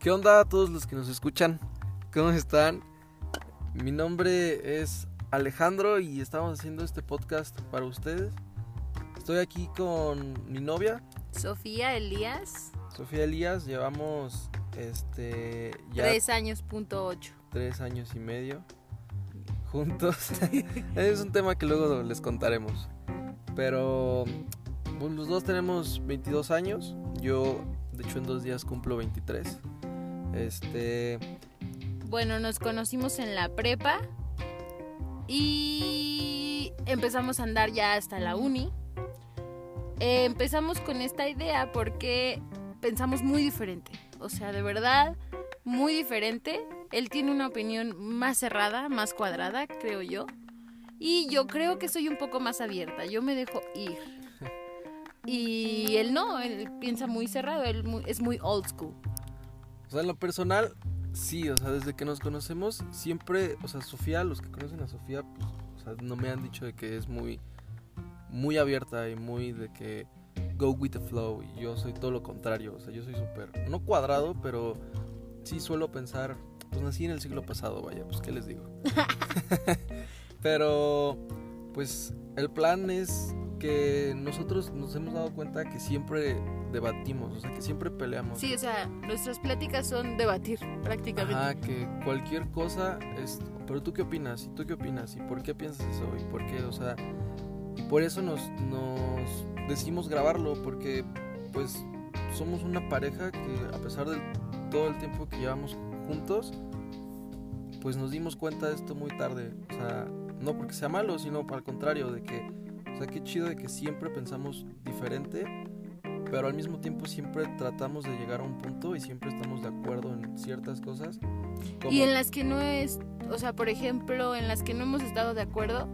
¿Qué onda a todos los que nos escuchan? ¿Cómo están? Mi nombre es Alejandro y estamos haciendo este podcast para ustedes. Estoy aquí con mi novia, Sofía Elías, Sofía Elías. Llevamos este ya tres años punto ocho. tres años y medio juntos. es un tema que luego les contaremos. Pero pues, los dos tenemos 22 años. Yo, de hecho, en dos días cumplo 23. Este. Bueno, nos conocimos en la prepa y empezamos a andar ya hasta la uni. Eh, empezamos con esta idea porque pensamos muy diferente. O sea, de verdad, muy diferente. Él tiene una opinión más cerrada, más cuadrada, creo yo. Y yo creo que soy un poco más abierta. Yo me dejo ir. Y él no, él piensa muy cerrado, él es muy old school. O sea, en lo personal, sí, o sea, desde que nos conocemos, siempre, o sea, Sofía, los que conocen a Sofía, pues, o sea, no me han dicho de que es muy, muy abierta y muy de que go with the flow. Y yo soy todo lo contrario, o sea, yo soy súper, no cuadrado, pero sí suelo pensar, pues nací en el siglo pasado, vaya, pues, ¿qué les digo? pero, pues, el plan es que nosotros nos hemos dado cuenta que siempre debatimos, o sea, que siempre peleamos. Sí, o sea, nuestras pláticas son debatir prácticamente. Ajá, que cualquier cosa es. Pero tú qué opinas, y tú qué opinas, y por qué piensas eso, y por qué, o sea. Y por eso nos, nos decidimos grabarlo, porque pues somos una pareja que a pesar de todo el tiempo que llevamos juntos, pues nos dimos cuenta de esto muy tarde. O sea, no porque sea malo, sino al contrario, de que, sea, qué chido de que siempre pensamos diferente, pero al mismo tiempo siempre tratamos de llegar a un punto y siempre estamos de acuerdo en ciertas cosas. como- Y en las que no es, o sea, por ejemplo, en las que no hemos estado de acuerdo,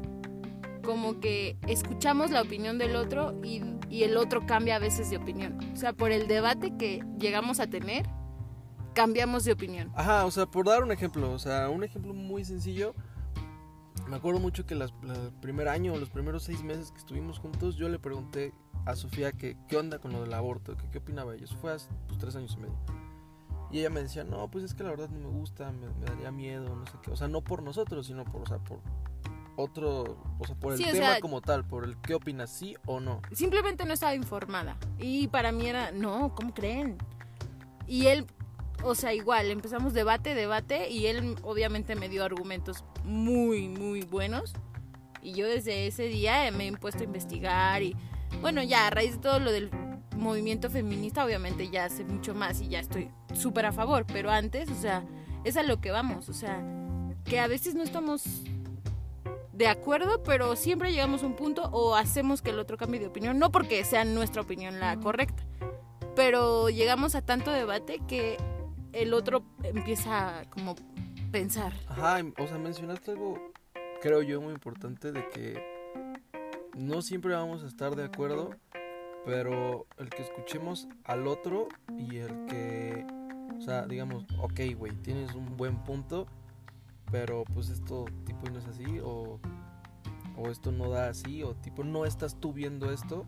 como que escuchamos la opinión del otro y, y el otro cambia a veces de opinión. O sea, por el debate que llegamos a tener, cambiamos de opinión. Ajá, o sea, por dar un ejemplo, o sea, un ejemplo muy sencillo. Me acuerdo mucho que el primer año, los primeros seis meses que estuvimos juntos, yo le pregunté a Sofía que qué onda con lo del aborto, que qué opinaba ella. Eso fue hace pues, tres años y medio. Y ella me decía, no, pues es que la verdad no me gusta, me, me daría miedo, no sé qué. O sea, no por nosotros, sino por, o sea, por otro, o sea, por el Sí, tema sea- como tal, por el qué opinas, sí o no. Simplemente no estaba informada. Y para mí era, no, ¿cómo creen? Y él, o sea, igual, empezamos debate, debate, y él obviamente me dio argumentos muy, muy buenos. Y yo desde ese día me he puesto a investigar y, bueno, ya a raíz de todo lo del movimiento feminista, obviamente ya sé mucho más y ya estoy súper a favor, pero antes, o sea, es a lo que vamos, o sea, que a veces no estamos de acuerdo, pero siempre llegamos a un punto o hacemos que el otro cambie de opinión, no porque sea nuestra opinión la correcta, pero llegamos a tanto debate que el otro empieza como Ajá, o sea, mencionaste algo, creo yo, muy importante de que no siempre vamos a estar de acuerdo, pero el que escuchemos al otro y el que, o sea, digamos, ok, güey, tienes un buen punto, pero pues esto tipo no es así, o, o esto no da así, o tipo no estás tú viendo esto,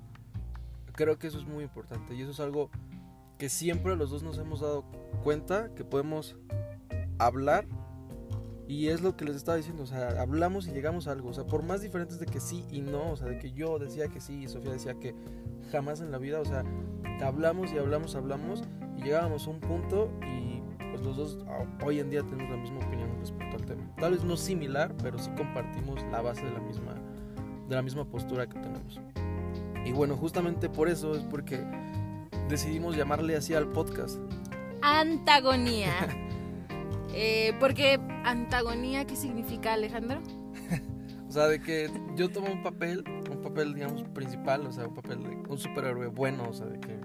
creo que eso es muy importante y eso es algo que siempre los dos nos hemos dado cuenta que podemos hablar y es lo que les estaba diciendo, o sea, hablamos y llegamos a algo, o sea, por más diferentes de que sí y no, o sea, de que yo decía que sí y Sofía decía que jamás en la vida, o sea, hablamos y hablamos, hablamos y llegábamos a un punto y pues los dos hoy en día tenemos la misma opinión respecto al tema. Tal vez no similar, pero sí compartimos la base de la misma de la misma postura que tenemos. Y bueno, justamente por eso es porque decidimos llamarle así al podcast. Antagonía. Eh, porque antagonía, ¿qué significa Alejandro? O sea, de que yo tomo un papel, un papel, digamos, principal, o sea, un papel de un superhéroe bueno, o sea, de que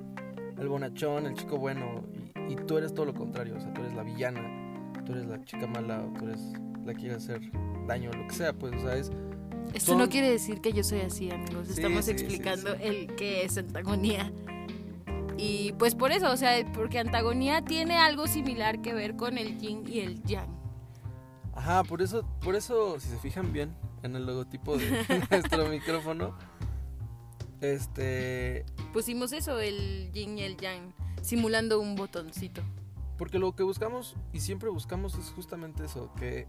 el bonachón, el chico bueno, y, y tú eres todo lo contrario, o sea, tú eres la villana, tú eres la chica mala, o tú eres la que quiere hacer daño, lo que sea, pues, o sea, es... Esto Son- no quiere decir que yo soy así, amigos. Sí, Estamos sí, explicando sí, el que es antagonía. Y pues por eso, o sea, porque antagonía tiene algo similar que ver con el yin y el yang. Ajá, por eso, por eso, si se fijan bien en el logotipo de nuestro micrófono, este... Pusimos eso, el yin y el yang, simulando un botoncito. Porque lo que buscamos y siempre buscamos es justamente eso, que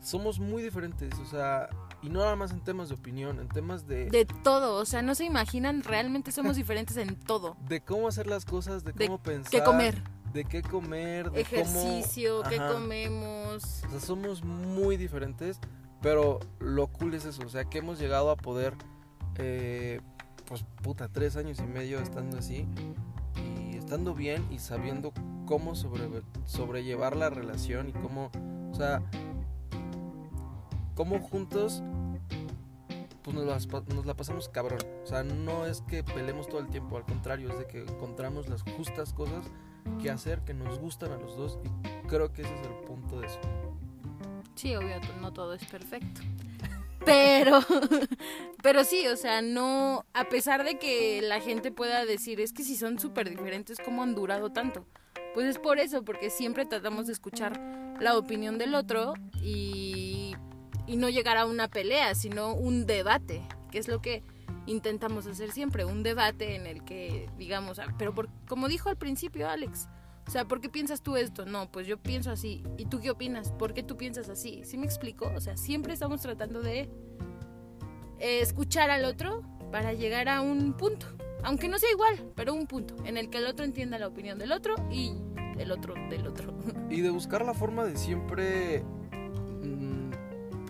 somos muy diferentes, o sea, y no nada más en temas de opinión, en temas de... De todo, o sea, no se imaginan, realmente somos diferentes en todo. De cómo hacer las cosas, de De cómo pensar. ¿Qué comer? De qué comer, de Ejercicio, cómo... qué comemos. O sea, somos muy diferentes, pero lo cool es eso, o sea, que hemos llegado a poder, eh, pues puta, tres años y medio estando así y estando bien y sabiendo cómo sobre, sobrellevar la relación y cómo, o sea, cómo juntos pues nos, las nos la pasamos cabrón. O sea, no es que pelemos todo el tiempo, al contrario, es de que encontramos las justas cosas que hacer que nos gustan a los dos y creo que ese es el punto de eso. Sí, obvio, no todo es perfecto. Pero, pero sí, o sea, no, a pesar de que la gente pueda decir, es que si son súper diferentes, ¿cómo han durado tanto? Pues es por eso, porque siempre tratamos de escuchar la opinión del otro y, y no llegar a una pelea, sino un debate, que es lo que intentamos hacer siempre, un debate en el que digamos, ah, pero por, como dijo al principio Alex, o sea, ¿por qué piensas tú esto? No, pues yo pienso así. ¿Y tú qué opinas? ¿Por qué tú piensas así? ¿Sí me explico? O sea, siempre estamos tratando de eh, escuchar al otro para llegar a un punto. Aunque no sea igual, pero un punto en el que el otro entienda la opinión del otro y el otro del otro. Y de buscar la forma de siempre,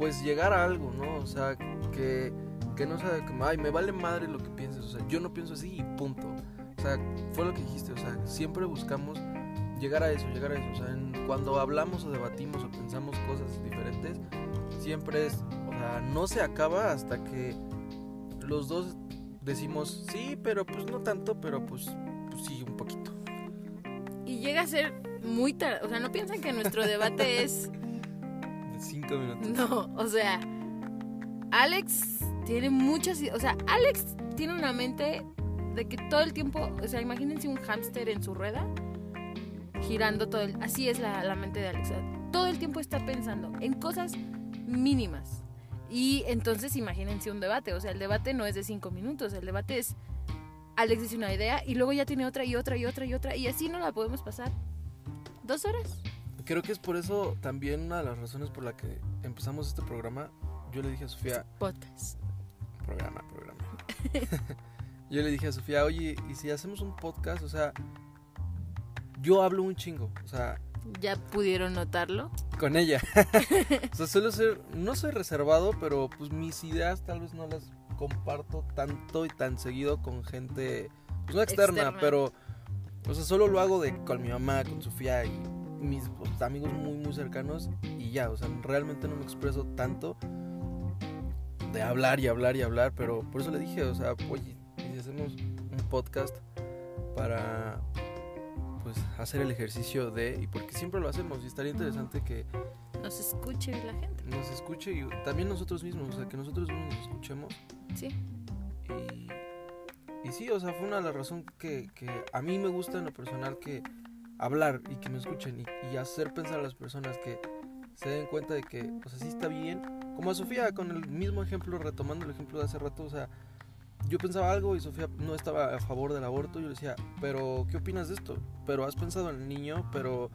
pues llegar a algo, ¿no? O sea, que, que no sea como, ay, me vale madre lo que pienses, o sea, yo no pienso así y punto. O sea, fue lo que dijiste, o sea, siempre buscamos llegar a eso, llegar a eso. O sea, en- cuando hablamos o debatimos o pensamos cosas diferentes, siempre es, o sea, no se acaba hasta que los dos decimos, sí, pero pues no tanto, pero pues, pues sí, un poquito. Y llega a ser muy tarde. O sea, no piensan que nuestro debate es No, o sea, Alex tiene muchas, o sea, Alex tiene una mente de que todo el tiempo, o sea, imagínense un hámster en su rueda girando todo el, así es la, mente de Alex, todo el tiempo está pensando en cosas mínimas. Y entonces imagínense un debate, o sea, el debate no es de cinco minutos, el debate es Alex dice una idea y luego ya tiene otra y otra y otra y otra y así no la podemos pasar dos horas. Creo que es por eso también una de las razones por la que empezamos este programa. Yo le dije a Sofía, Podcast. programa, programa. yo le dije a Sofía, oye, ¿y si hacemos un podcast? O sea, yo hablo un chingo, o sea, ¿Ya pudieron notarlo? con ella. o sea, suelo ser, no soy reservado, pero pues mis ideas tal vez no las comparto tanto y tan seguido con gente, pues no externa, Externa. pero, o sea, solo lo hago de con mi mamá, con Sofía y mis pues, amigos muy, muy cercanos y ya, o sea, realmente no me expreso tanto de hablar y hablar y hablar, pero por eso le dije, o sea, oye, ¿y si hacemos un podcast para pues hacer el ejercicio de y porque siempre lo hacemos y estaría interesante que Nos escuche la gente. nos escuche y también nosotros mismos, o sea, que nosotros mismos nos escuchemos Sí. y, y sí, o sea, fue una de las razones que, que a mí me gusta en lo personal que hablar y que me escuchen y, y hacer pensar a las personas que se den cuenta de que, o sea, sí está bien. Como a Sofía, con el mismo ejemplo, retomando el ejemplo de hace rato, o sea, yo pensaba algo y Sofía no estaba a favor del aborto. Yo le decía, pero ¿qué opinas de esto? Pero has pensado en el niño, pero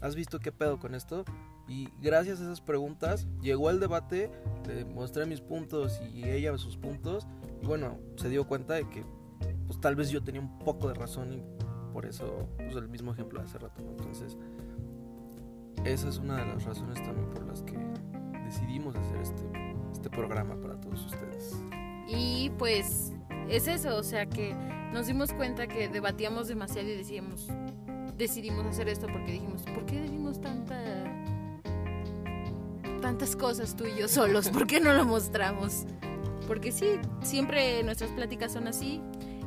has visto qué pedo con esto. Y gracias a esas preguntas llegó el debate, le mostré mis puntos y ella sus puntos. Y bueno, se dio cuenta de que pues tal vez yo tenía un poco de razón y por eso pues el mismo ejemplo de hace rato. ¿no? Entonces, esa es una de las razones también por las que decidimos hacer este, este programa para todos ustedes. Y pues es eso, o sea que nos dimos cuenta que debatíamos demasiado y decíamos, decidimos hacer esto porque dijimos, ¿por qué decimos tanta tantas cosas tú y yo solos? ¿Por qué no lo mostramos? Porque sí, siempre nuestras pláticas son así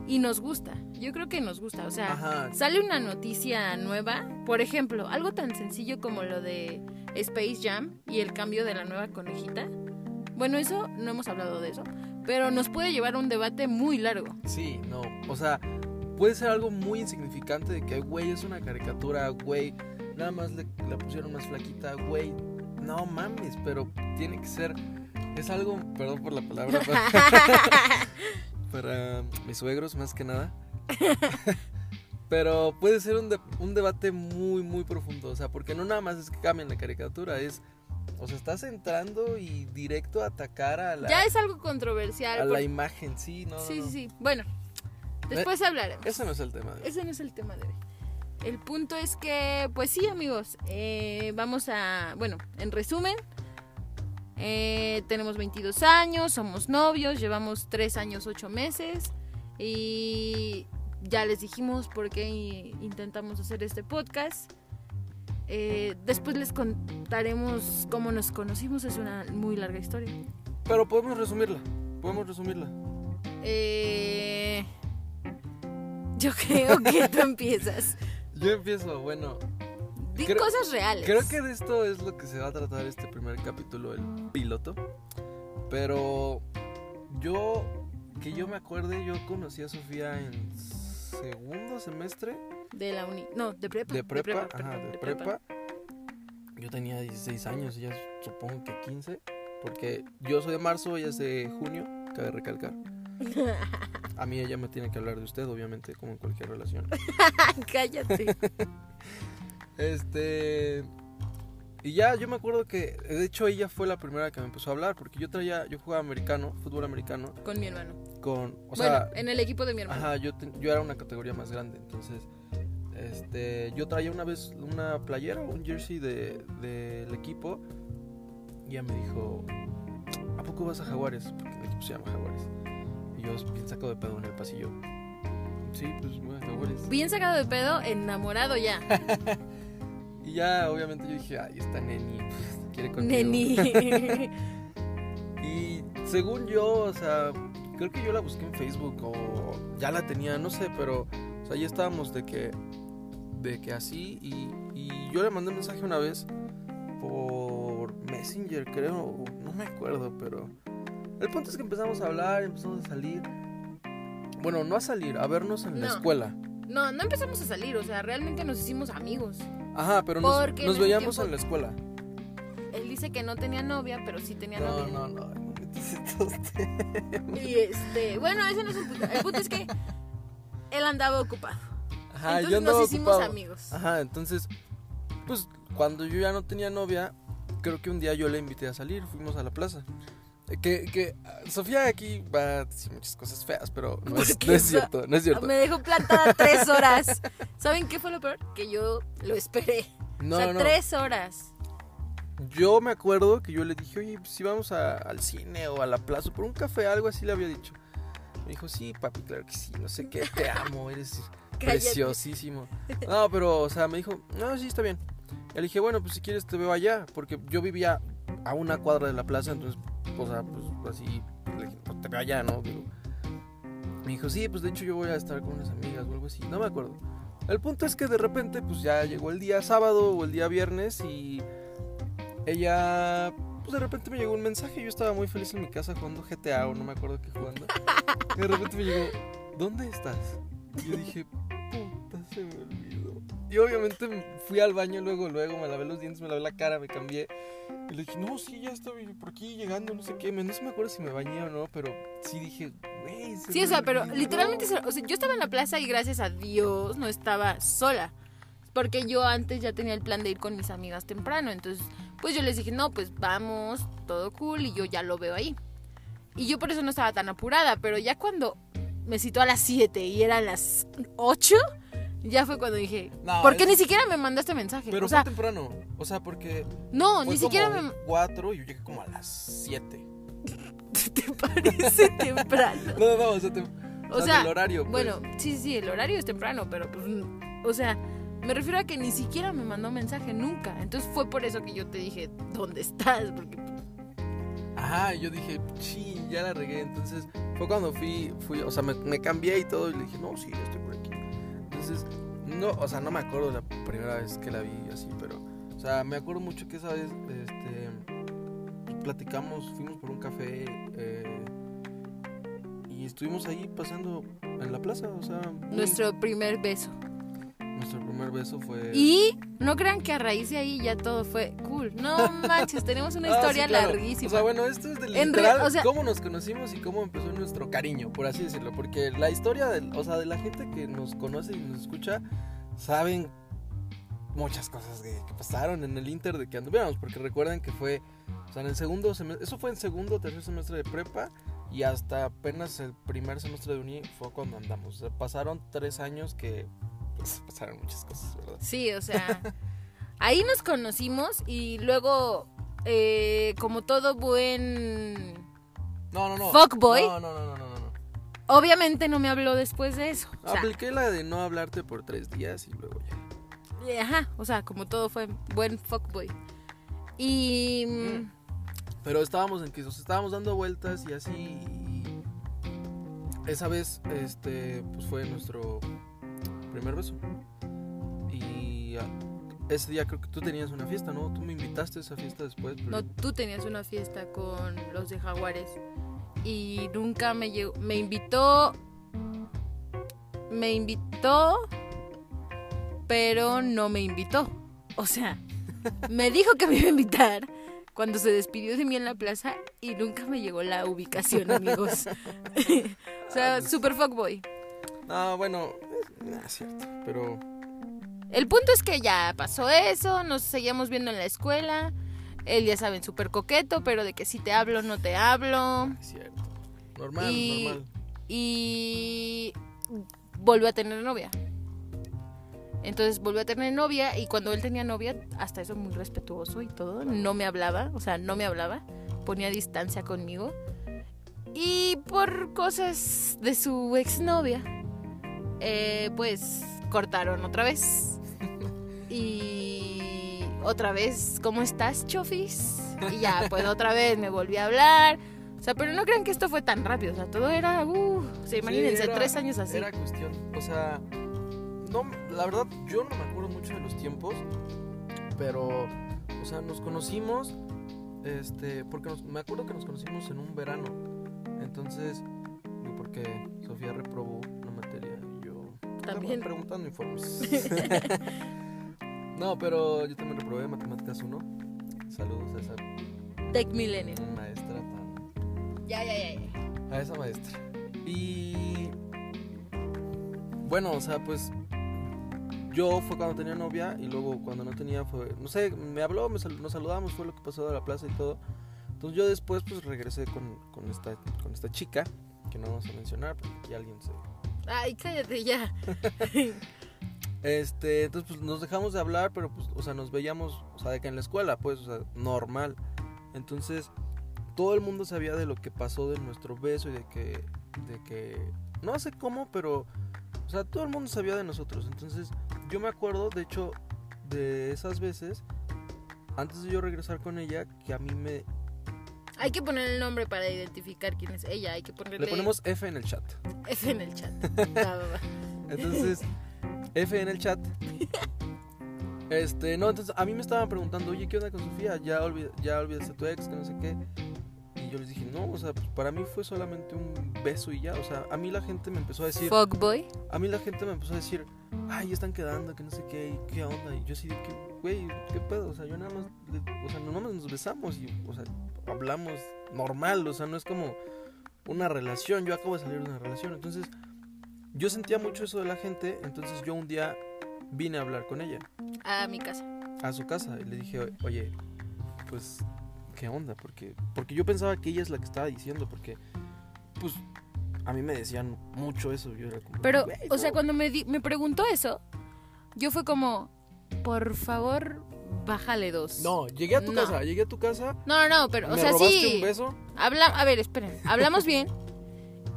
y nos gusta. Yo creo que nos gusta, o sea, Ajá. sale una noticia nueva, por ejemplo, algo tan sencillo como lo de Space Jam y el cambio de la nueva conejita. Bueno, eso no hemos hablado de eso, pero nos puede llevar a un debate muy largo. Sí, no. O sea, puede ser algo muy insignificante de que, güey, es una caricatura, güey, nada más le, la pusieron más flaquita, güey. No mames, pero tiene que ser. Es algo, perdón por la palabra, para, para mis suegros más que nada. Pero puede ser un, de- un debate muy, muy profundo. O sea, porque no nada más es que cambien la caricatura, es. O sea, estás entrando y directo a atacar a la, Ya es algo controversial. a la imagen, sí, no. sí, sí, sí. Bueno, después hablaremos. Ese no es el tema. de- Ese no es el tema de hoy. El punto es que, pues sí, amigos, eh, vamos a, bueno, en resumen, eh, tenemos 22 años, somos novios, llevamos 3 años, 8 meses y ya les dijimos por qué intentamos hacer este podcast. Eh, después les contaremos cómo nos conocimos, es una muy larga historia. Pero podemos resumirla. Podemos resumirla. Eh, yo creo que tú empiezas. Yo empiezo, bueno. Di Creo- cosas reales. Creo que de esto es lo que se va a tratar este primer capítulo, el piloto. Pero yo, que yo me acuerde, yo conocí a Sofía en segundo semestre De la uni. No, de prepa. de prepa. ajá, de prepa. Yo tenía 16 años, ella supongo que 15. Porque yo soy de marzo, ella es de junio, cabe recalcar. A mí ella me tiene que hablar de usted, obviamente, como en cualquier relación. Cállate. Este. Y ya, yo me acuerdo que, de hecho, ella fue la primera que me empezó a hablar, porque yo traía, yo jugaba americano, fútbol americano, Con mi hermano. Con, o bueno, sea, en el equipo de mi hermano. ajá, yo, te- yo era una categoría más grande, entonces, este, yo traía una vez una playera, un jersey de- del equipo, y ella me dijo, ¿a poco vas a Jaguares? Porque el equipo se llama Jaguares. Y yo bien sacado de pedo en el pasillo. Sí, pues voy a Jaguares. Bien sacado de pedo, enamorado ya. Y ya, obviamente, yo dije, ay, esta neni, pues, quiere conmigo. Neni. Y según yo, o sea, creo que yo la busqué en Facebook o ya la tenía, no sé, pero, o sea, ya estábamos de que, de que así y, y yo le mandé un mensaje una vez por Messenger, creo, no me acuerdo, pero el punto es que empezamos a hablar, empezamos a salir. Bueno, no a salir, a vernos en la escuela. no, no empezamos a salir, o sea, realmente nos hicimos amigos. Ajá, pero nos, en veíamos tiempo- en la escuela. Él dice que no tenía novia, pero sí tenía No, novia. no, no. no estos temas. Y este, bueno, ese no es el punto. El punto es que él andaba ocupado. Ajá, Entonces yo nos hicimos ocupado. amigos. Ajá, entonces, pues cuando yo ya no tenía novia, creo que un día yo le invité a salir, fuimos a la plaza. Que, que Sofía aquí va a decir muchas cosas feas, pero no es, no es cierto, no es cierto. Me dejó plantada tres horas. ¿Saben qué fue lo peor? Que yo lo esperé. No, o sea, no, tres horas. Yo me acuerdo que yo le dije, oye, pues, si vamos a- al cine o a la plaza por un café, algo así le había dicho. Me dijo, sí, papi, claro que sí, no sé qué, te amo, eres preciosísimo. No, pero, o sea, me dijo, no, sí, está bien. Y le dije, bueno, pues si quieres te veo allá, porque yo vivía a una cuadra de la plaza, entonces, o sea, pues así, le dije, pues te veo allá, ¿no? Digo, me dijo, sí, pues de hecho yo voy a estar con unas amigas o algo así, no me acuerdo. El punto es que de repente, pues ya llegó el día sábado o el día viernes y ella, pues de repente me llegó un mensaje, yo estaba muy feliz en mi casa jugando GTA o no me acuerdo qué jugando. Y de repente me llegó, ¿dónde estás? Y yo dije, puta, se me olvidó. Y obviamente me fui al baño luego, luego, me lavé los dientes, me lavé la cara, me cambié. Y le dije, no, sí, ya estoy por aquí llegando, no sé qué. No se me acuerdo si me bañé o no, pero sí dije, güey, Sí, o sea, pero olvidó". literalmente, o sea, yo estaba en la plaza y gracias a Dios no estaba sola. Porque yo antes ya tenía el plan de ir con mis amigas temprano. Entonces, pues yo les dije, no, pues vamos, todo cool y yo ya lo veo ahí. Y yo por eso no estaba tan apurada. Pero ya cuando me citó a las 7 y eran las 8, ya fue cuando dije, No, ¿por qué es- ni siquiera me mandaste mensaje? Pero o sea, fue temprano. O sea, porque. no, fue ni siquiera como me... cuatro y yo llegué como a las 7. ¿Te parece temprano? No, no, o sea, te- O sea, del horario. pues. Bueno, sí, sí, el horario es temprano, pero pues, o sea, me refiero a que ni siquiera me mandó mensaje nunca. Entonces fue por eso que yo te dije, ¿dónde estás? Porque Ajá, yo dije, sí, ya la regué. Entonces fue cuando fui, fui o sea, me, me cambié y todo. Y le dije, no, sí, estoy por aquí. Entonces, no, o sea, no me acuerdo la primera vez que la vi así, pero, o sea, me acuerdo mucho que esa vez, este, platicamos, fuimos por un café eh, y estuvimos ahí pasando en la plaza, o sea, muy- nuestro primer beso. Nuestro primer beso fue... Y no crean que a raíz de ahí ya todo fue cool. No manches, tenemos una Ah, sí, historia claro. larguísima. O sea, bueno, esto es de En re- literal o sea- cómo nos conocimos y cómo empezó nuestro cariño, por así decirlo. Porque la historia, del, o sea, de la gente que nos conoce y nos escucha, saben muchas cosas que, que pasaron en el Inter de que anduviéramos. Porque recuerden que fue, o sea, en el segundo semestre, eso fue en segundo o tercer semestre de prepa. Y hasta apenas el primer semestre de uni fue cuando andamos. O sea, pasaron tres años que pues, pasaron muchas cosas, ¿verdad? Sí, o sea, ahí nos conocimos y luego, eh, como todo buen... No, no, no. Fuckboy. No, no, no, no, no, no. Obviamente no me habló después de eso. O sea, Apliqué la de no hablarte por tres días y luego ya. eh, ajá, o sea, como todo fue buen fuckboy. Y... mm, Pero estábamos en que sea, estábamos dando vueltas y así. y esa vez, este, pues fue nuestro primer beso. Y ese día creo que tú tenías una fiesta, ¿no? Tú me invitaste a esa fiesta después. Pero... No, tú tenías una fiesta con los de Jaguares y nunca me llegó, me invitó, me invitó, pero no me invitó. O sea, me dijo que me iba a invitar cuando se despidió de mí en la plaza y nunca me llegó la ubicación, amigos. o sea, super fuckboy. No, bueno, nah, es cierto. Pero El punto es que ya pasó eso, nos seguíamos viendo en la escuela. Él, ya saben, súper coqueto, pero de que si te hablo, no te hablo. es cierto. Normal, Y- normal. Y volvió a tener novia. Entonces volvió a tener novia y cuando él tenía novia, hasta eso muy respetuoso y todo, no me hablaba, o sea, no me hablaba, ponía distancia conmigo. Y por cosas de su exnovia, eh, pues cortaron otra vez. Y otra vez, ¿cómo estás, Chofis? Y ya, pues otra vez me volví a hablar. O sea, pero no crean que esto fue tan rápido. O sea, todo era, uh, o sea, imagínense, Sí, era- tres años así. Era cuestión, o sea, no, la verdad yo no me acuerdo mucho de los tiempos, pero, o sea, nos conocimos, este, porque nos- me acuerdo que nos conocimos en un verano, entonces, porque Sofía reprobó También. preguntando informes. no, pero yo también reprobé matemáticas 1. Saludos a esa Tech Millennium. maestra tan Ya, ya, ya, ya. a esa maestra. Y bueno, o sea, pues yo fue cuando tenía novia y luego cuando no tenía fue, no sé, me habló, me sal- nos saludamos, fue lo que pasó de la plaza y todo. Entonces yo después pues regresé con, con esta con esta chica que no vamos a mencionar porque ya alguien se Ay, cállate ya. este, entonces pues nos dejamos de hablar, pero pues o sea, nos veíamos, o sea, de que en la escuela, pues, o sea, normal. Entonces, todo el mundo sabía de lo que pasó de nuestro beso y de que de que no sé cómo, pero o sea, todo el mundo sabía de nosotros. Entonces, yo me acuerdo, de hecho, de esas veces antes de yo regresar con ella que a mí me Hay que poner el nombre para identificar quién es ella. Hay que ponerle le ponemos F en el chat. F en el chat. Va, va, va. Entonces, F en el chat. Este, no, entonces a mí me estaban preguntando, oye, ¿qué onda con Sofía? Ya, olvid ya olvidaste a tu ex, que no sé qué. Y yo les dije, no, o sea, pues para mí fue solamente un beso y ya. O sea, a mí la gente me empezó a decir, Fuckboy. a mí la gente me empezó a decir, ay, ya están quedando, que no sé qué, y qué onda. Y yo así de que, güey, ¿qué pedo? O sea, yo nada más, o sea, nada más nos besamos y, o sea, hablamos normal. O sea, no es como una relación. Yo acabo de salir de una relación. Entonces, yo sentía mucho eso de la gente. Entonces, yo un día vine a hablar con ella A mi casa. a su casa y le dije, oye, pues, ¿qué onda? Porque, porque yo pensaba que ella es la que estaba diciendo, porque, pues, a mí me decían mucho eso. Yo era como, Pero, "Güey, o sea, no". cuando me, di- me preguntó eso, yo fue como, por favor, bájale dos. No, llegué a tu No. casa, llegué a tu casa, No, no, no, pero, o me sea, sí. un beso. Habla, a ver, esperen. Hablamos bien.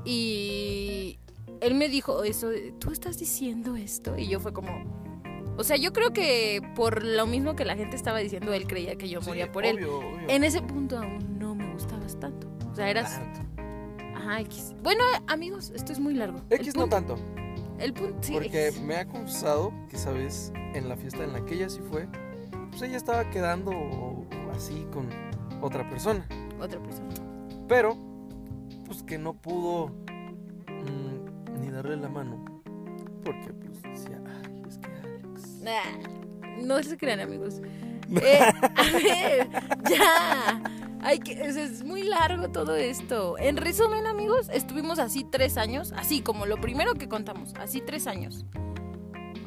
Y él me dijo eso, tú estás diciendo esto. Y yo fue como... O sea, yo creo que por lo mismo que la gente estaba diciendo, él creía que yo Sí, moría por él. obvio. En ese punto aún no me gustabas tanto. O sea, eras... Ajá, X. Bueno, amigos, esto es muy largo. X no tanto, El punto, sí, porque X. me ha confesado que esa vez en la fiesta en la que ella sí fue, pues ella estaba quedando así con otra persona. Otra persona. Pero, pues que no pudo mm, ni darle la mano. Porque, no se crean, amigos. Eh, a ver, ya. Hay que, es, es muy largo todo esto. En resumen, amigos, estuvimos así tres años, así como lo primero que contamos, así tres años.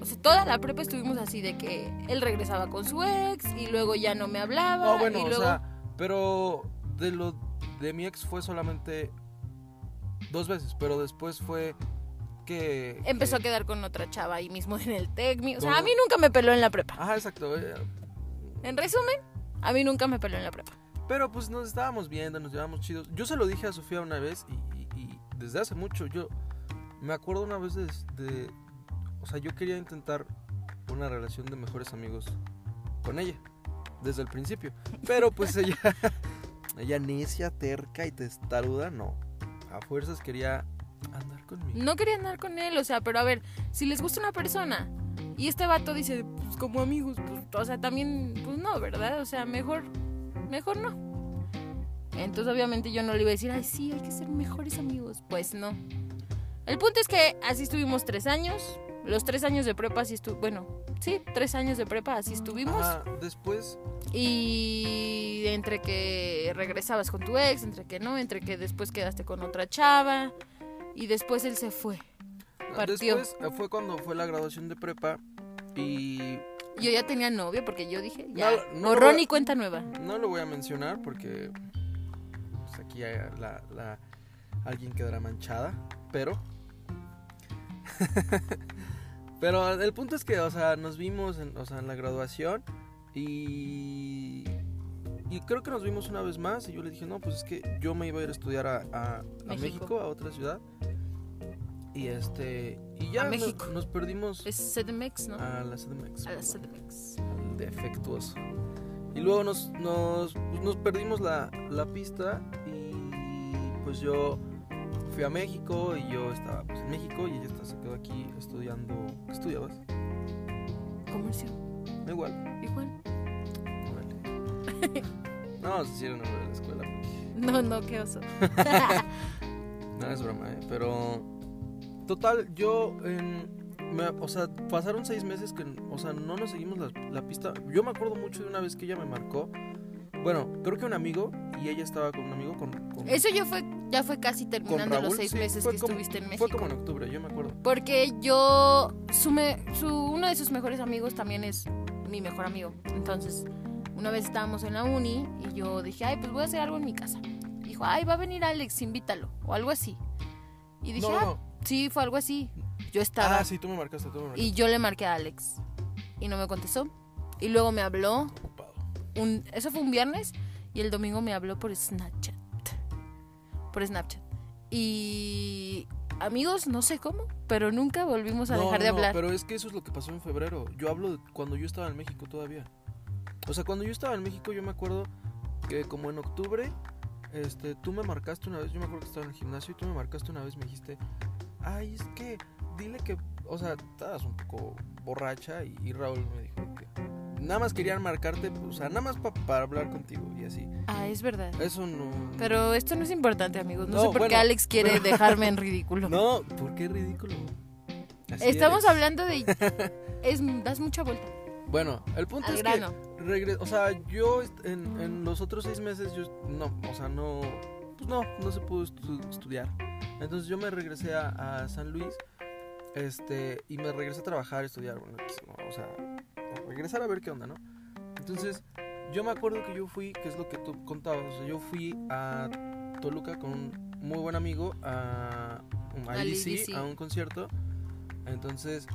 O sea, toda la prepa estuvimos así de que él regresaba con su ex y luego ya no me hablaba. No, bueno, y o sea, pero de lo de mi ex fue solamente dos veces, pero después fue que Empezó a que- quedar con otra chava ahí mismo en el Tecmi. O sea, a mí nunca me peló en la prepa. Ajá, exacto. eh, En resumen, a mí nunca me peló en la prepa. Pero pues nos estábamos viendo, nos llevábamos chidos. Yo se lo dije a Sofía una vez y, y- y desde hace mucho yo me acuerdo una vez de, de- o sea, yo quería intentar una relación de mejores amigos con ella desde el principio, pero pues ella ella necia, terca y testaruda, no. A fuerzas quería andar conmigo. No quería andar con él, o sea, pero a ver, si les gusta una persona y este vato dice, pues como amigos, pues, o sea, también, pues no, ¿verdad? O sea, mejor, mejor no. Entonces, obviamente, yo no le iba a decir, ay, sí, hay que ser mejores amigos. Pues no. El punto es que así estuvimos tres años. Los tres años de prepa así estuvo, bueno, sí, tres años de prepa así estuvimos. Ajá, después Y entre que regresabas con tu ex, entre que no, entre que después quedaste con otra chava. Y después él se fue. Partió. después eh, fue cuando fue la graduación de prepa y Yo ya tenía novio porque yo dije, ya, No, no borrón y cuenta nueva. No lo voy a mencionar porque pues, aquí la, la- alguien quedará manchada, pero pero el punto es que, o sea, nos vimos en, o sea, en la graduación y y creo que nos vimos una vez más y yo le dije, "No, pues es que yo me iba a ir a estudiar a, a- a México. México, a otra ciudad." Y este y ya A México. nos perdimos Es CDMX, ¿no? a la CDMX A la CDMX. al defectuoso. Y luego nos, nos, pues, nos perdimos la, la pista y pues yo fui a México y yo estaba pues, en México y ella está- se quedó aquí estudiando. ¿Qué estudiabas? Comercio. Igual. Igual. No vamos a decir el nombre de la escuela porque No, no, qué oso. no es broma, ¿eh? Pero total, yo me- o sea, pasaron seis meses que, o sea, no nos seguimos la, la pista. Yo me acuerdo mucho de una vez que ella me marcó. Bueno, creo que un amigo y ella estaba con un amigo con, con- Eso ya fue, ya fue casi terminando Raúl. los seis sí, meses que como- estuviste en México. Fue como en octubre, yo me acuerdo. Porque yo, su, me- su, uno de sus mejores amigos también es mi mejor amigo. Entonces, una vez estábamos en la uni y yo dije, ay, pues voy a hacer algo en mi casa. Dijo, ay, va a venir Alex, invítalo. O algo así. Y dije, no, ah, no. sí, fue algo así. Yo estaba. Ah, sí, tú me marcaste, tú me marcaste. Y yo le marqué a Alex. Y no me contestó. Y luego me habló. Un, eso fue un viernes. Y el domingo me habló por Snapchat. Por Snapchat. Y. Amigos, no sé cómo. Pero nunca volvimos a No, dejar de hablar. pero es que eso es lo que pasó en febrero. Yo hablo de cuando yo estaba en México todavía. O sea, cuando yo estaba en México, yo me acuerdo que como en octubre, este, tú me marcaste una vez, yo me acuerdo que estaba en el gimnasio y tú me marcaste una vez, me dijiste, ay, es que dile que, o sea, estabas un poco borracha y, y Raúl me dijo que nada más querían marcarte, o sea, nada más pa- para hablar contigo y así. Ah, es verdad. Eso no... Pero esto no es importante, amigos. No, No, sé por qué bueno, Alex quiere pero- dejarme en ridículo. No, ¿por qué ridículo? Así Estamos eres. hablando de. Es, das mucha vuelta. Bueno, el punto Al es grano. que regre- o sea, yo en, en los otros seis meses yo no, o sea, no, pues no, no se pudo estu- estudiar. Entonces yo me regresé a, a San Luis, este, y me regresé a trabajar, a estudiar, bueno, X, ¿no? o sea, a regresar a ver qué onda, ¿no? Entonces yo me acuerdo que yo fui, que es lo que tú contabas, o sea, yo fui a Toluca con un muy buen amigo a, a Al IDC, IDC. a un concierto. Entonces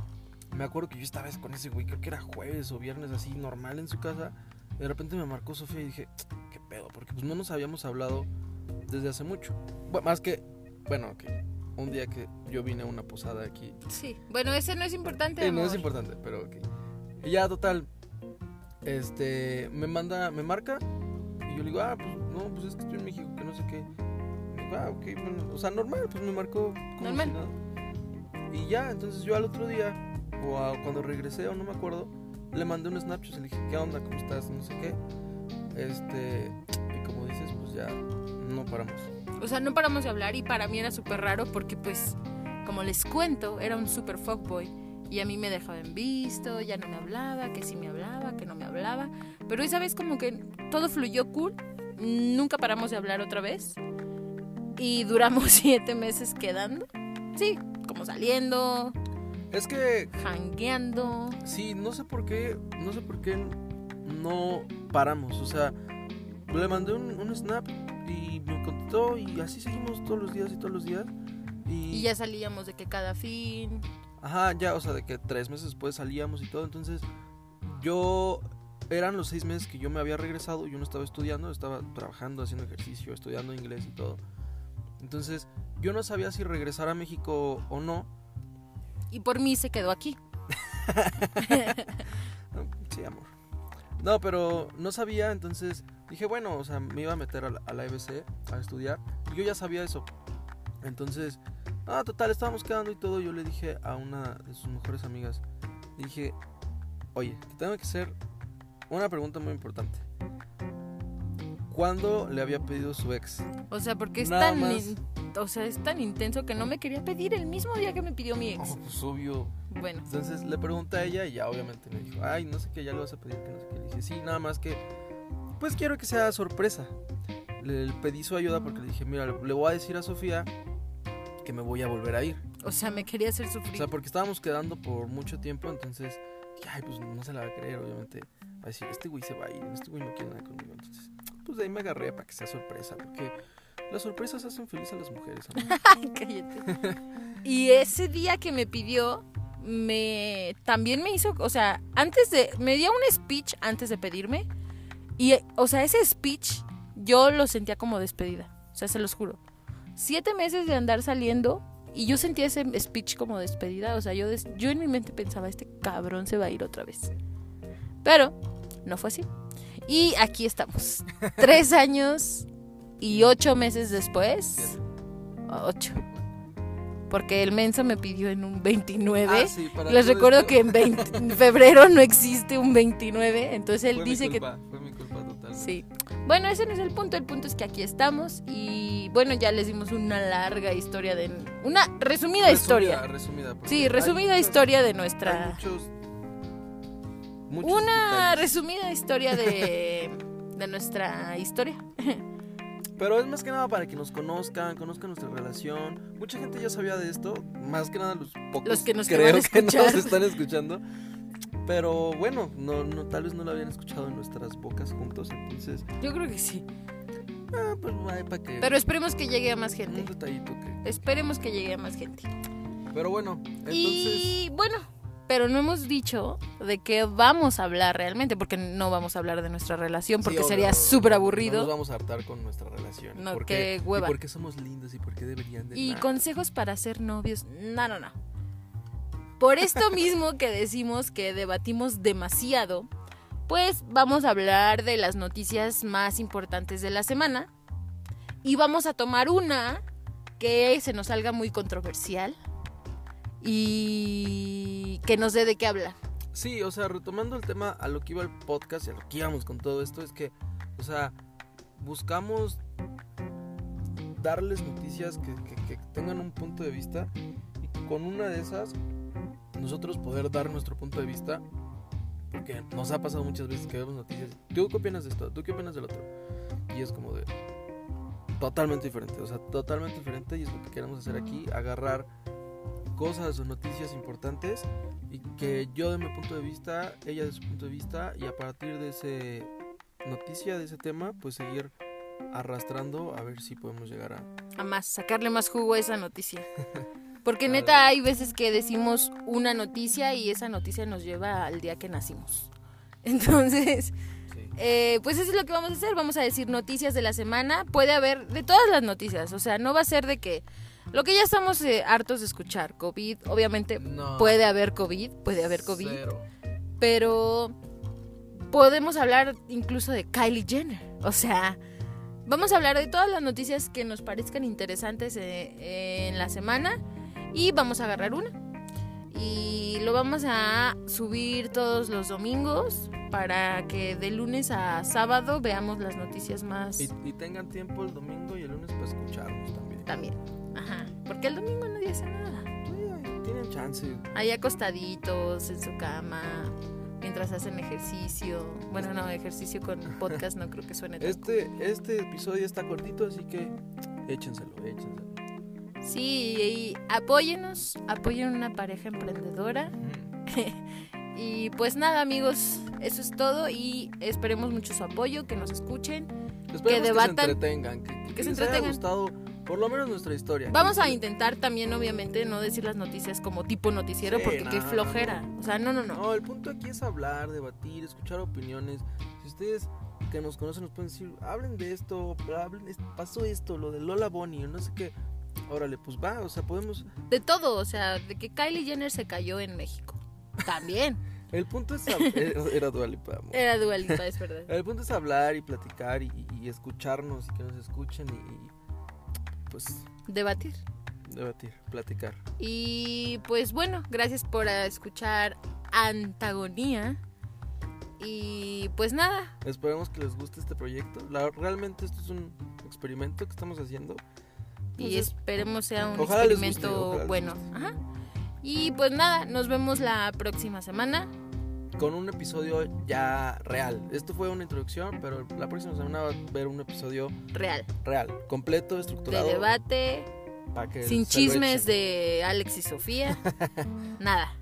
me acuerdo que yo estaba con ese güey, creo que era jueves o viernes así, normal en su casa. Y de repente me marcó Sofía y dije, ¿qué pedo? Porque pues no nos habíamos hablado desde hace mucho. Bu- más que, bueno, que un día que yo vine a una posada aquí. Sí. Bueno, ese no es importante. Eh, no es amor. importante, pero ok. Y ya, total, este, me manda, me marca. Y yo le digo, ah, pues no, pues es que estoy en México, que no sé qué. Me dijo, ah, ok, bueno, o sea, normal, pues me marcó como Normal. si nada. Y ya, entonces yo al otro día, o a- cuando regresé, o no me acuerdo, le mandé un Snapchat y le dije, ¿qué onda? ¿Cómo estás? No sé qué. Este, y como dices, pues ya no paramos. O sea, no paramos de hablar y para mí era súper raro porque, pues, como les cuento, era un super fuckboy. Y a mí me dejaba en visto, ya no me hablaba, que sí me hablaba, que no me hablaba. Pero esa vez como que todo fluyó cool. Nunca paramos de hablar otra vez. Y duramos siete meses quedando. Sí, como saliendo, Es que jangueando. Sí, no sé por qué, no sé por qué no paramos. O sea, le mandé un, un snap y me contestó y así seguimos todos los días y todos los días. Y, Y ya salíamos de que cada fin. Ajá, ya, o sea, de que tres meses después salíamos y todo. Entonces, yo, eran los seis meses que yo me había regresado, yo no estaba estudiando, estaba trabajando, haciendo ejercicio, estudiando inglés y todo. Entonces, yo no sabía si regresar a México o no. Y por mí se quedó aquí. Sí, amor. No, pero no sabía, entonces dije, bueno, o sea, me iba a meter a la, a la EBC a estudiar. Y yo ya sabía eso. Entonces, ah, total, estábamos quedando y todo. Yo le dije a una de sus mejores amigas, dije, oye, te tengo que hacer una pregunta muy importante. ¿Cuándo le había pedido su ex? O sea, porque es Nada tan, más. O sea, es tan intenso que no me quería pedir el mismo día que me pidió mi ex. Oh, pues obvio. Bueno, Entonces le pregunté a ella y ya obviamente me dijo, ay, no sé qué, ya le vas a pedir, que no sé qué. Le dije, sí, nada más que, pues quiero que sea sorpresa. Le, le pedí su ayuda porque le dije, mira, le, voy a decir a Sofía que me voy a volver a ir. o sea, me quería hacer O sufrir. sea, porque estábamos quedando por mucho tiempo, entonces, ay, pues no se la va a creer, obviamente. Va a decir, este güey se va a ir, este güey no quiere nada conmigo. Entonces, pues de ahí me agarré para que sea sorpresa, porque las sorpresas hacen feliz a las mujeres. cállate. Y ese día que me pidió, me también me hizo, o sea, antes de, me dio un speech antes de pedirme. Y, o sea, ese speech yo lo sentía como despedida. O sea, se los juro. Siete meses de andar saliendo y yo sentía ese speech como despedida. O sea, yo, des- yo en mi mente pensaba, este cabrón se va a ir otra vez. Pero no fue así. Y aquí estamos. Tres años y ocho meses después. Ocho. Porque el menso me pidió en un 29. Ah, sí, para Les recuerdo que en, 20 en febrero no existe un 29. Entonces él Fue mi dice que... culpa, Fue mi culpa total. Sí. Bueno, ese no es el punto. El punto es que aquí estamos. Y bueno, ya les dimos una larga historia de... Una resumida, historia. Resumida, Sí, resumida historia de nuestra... muchos, muchos Una detalles. resumida historia de, de nuestra historia. Pero es más que nada para que nos conozcan, conozcan nuestra relación. Mucha gente ya sabía de esto, más que nada los pocos Los que nos creo que nos están escuchando. Pero bueno, no, no, tal vez no lo habían escuchado en nuestras bocas juntos, entonces, Yo creo que sí. ah, pues hay para que Pero esperemos que llegue a más un gente. detallito que. Esperemos que llegue a más gente. Pero bueno, entonces Y bueno, pero no hemos dicho de qué vamos a hablar realmente, porque no vamos a hablar de nuestra relación, sí, porque obvio, sería no- súper No aburrido. nos vamos a hartar con nuestra relación. No, ¿Por qué hueva. ¿Y por qué somos lindos y por qué deberían de Y consejos para ser novios. No, no, no. Por esto mismo que decimos que debatimos demasiado, pues vamos a hablar de las noticias más importantes de la semana. Y vamos a tomar una que se nos salga muy controversial y que nos dé de qué hablar. Sí, o sea, retomando el tema a lo que iba el podcast y a lo que íbamos con todo esto, es que, o sea, buscamos darles noticias que, que- que tengan un punto de vista y con una de esas nosotros poder dar nuestro punto de vista, porque nos ha pasado muchas veces que vemos noticias, ¿tú qué opinas de esto? ¿Tú qué opinas del otro? Y es como de totalmente diferente, o sea, totalmente diferente y es lo que queremos hacer aquí, agarrar cosas o noticias importantes y que yo de mi punto de vista, ella de su punto de vista y a partir de ese noticia de ese tema, pues seguir arrastrando a ver si podemos llegar a A más, sacarle más jugo a esa noticia. Porque neta hay veces que decimos una noticia y esa noticia nos lleva al día que nacimos. Entonces, sí. eh, pues eso es lo que vamos a hacer. Vamos a decir noticias de la semana. Puede haber de todas las noticias. O sea, no va a ser de que lo que ya estamos eh, hartos de escuchar. COVID, obviamente No, puede haber COVID, puede haber COVID. cero. Pero podemos hablar incluso de Kylie Jenner. O sea, vamos a hablar de todas las noticias que nos parezcan interesantes eh, en la semana y vamos a agarrar una. Y lo vamos a subir todos los domingos para que de lunes a sábado veamos las noticias más Y, y tengan tiempo el domingo y el lunes para escucharnos también. también. Porque el domingo nadie hace nada. Tienen chance. Ahí acostaditos en su cama, mientras hacen ejercicio. Bueno, no, ejercicio con podcast no creo que suene tan Este, este episodio está cortito, así que échenselo, échenselo. Sí, y apóyenos, apoyen una pareja emprendedora. y pues nada, amigos, eso es todo y esperemos mucho su apoyo, que nos escuchen. Esperemos que, debatan- se entretengan, que, que, que se les haya entretengan. gustado por lo menos nuestra historia. Vamos a intentar también, obviamente, no decir las noticias como tipo noticiero, Sí, porque qué flojera. O sea, no, no, no. No, el punto aquí es hablar, debatir, escuchar opiniones. Si ustedes que nos conocen nos pueden decir, hablen de esto, hablen, pasó esto, lo de Lola Bonnie, no sé qué. Órale, pues va, o sea, podemos... De todo, o sea, de que Kylie Jenner se cayó en México. También. El punto es... hab- era- Era Dua Lipa, amor. Era dualita, es verdad. El punto es hablar y platicar y, y escucharnos y que nos escuchen y, y, pues Debatir. debatir, platicar. Y pues bueno, gracias por escuchar Antagonía. Y pues nada, Esperemos que les guste este proyecto. La- realmente esto es un experimento que estamos haciendo. y esperemos sea un guste, experimento bueno. Ajá. Y pues nada, nos vemos la próxima semana. Con un episodio ya real. Esto fue una introducción, pero la próxima semana va a ver un episodio Real. real, completo, De estructurado. debate, para que sin chismes echen. de Alex y Sofía. Nada.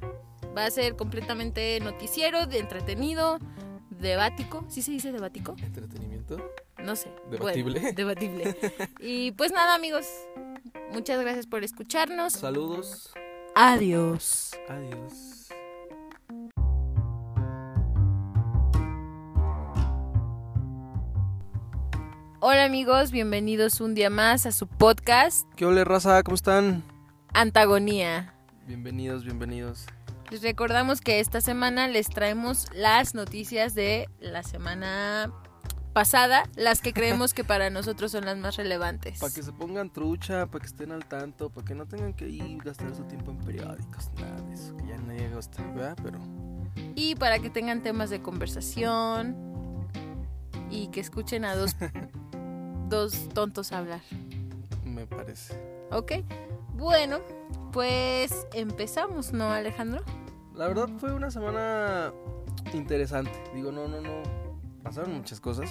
Va a ser completamente noticiero, de entretenido, debático. ¿Sí se dice debático? Entretenimiento. No sé. Debatible. Bueno, debatible. y pues nada, amigos. Muchas gracias por escucharnos. Saludos. Adiós. Adiós. Hola amigos, bienvenidos un día más a su podcast ¿Qué ole, raza? ¿Cómo están? Antagonía. Bienvenidos, bienvenidos. Les recordamos que esta semana les traemos las noticias de la semana pasada, las que creemos que para nosotros son las más relevantes. Para que se pongan trucha, para que estén al tanto, para que no tengan que ir gastar su tiempo en periódicos, nada de eso, que ya nadie gusta, ¿verdad? Pero Y para que tengan temas de conversación y que escuchen a dos, dos tontos hablar. me parece. ¿Ok? Bueno, pues empezamos, ¿no, Alejandro? La verdad fue una semana interesante. Digo, no, no, no. Pasaron muchas cosas.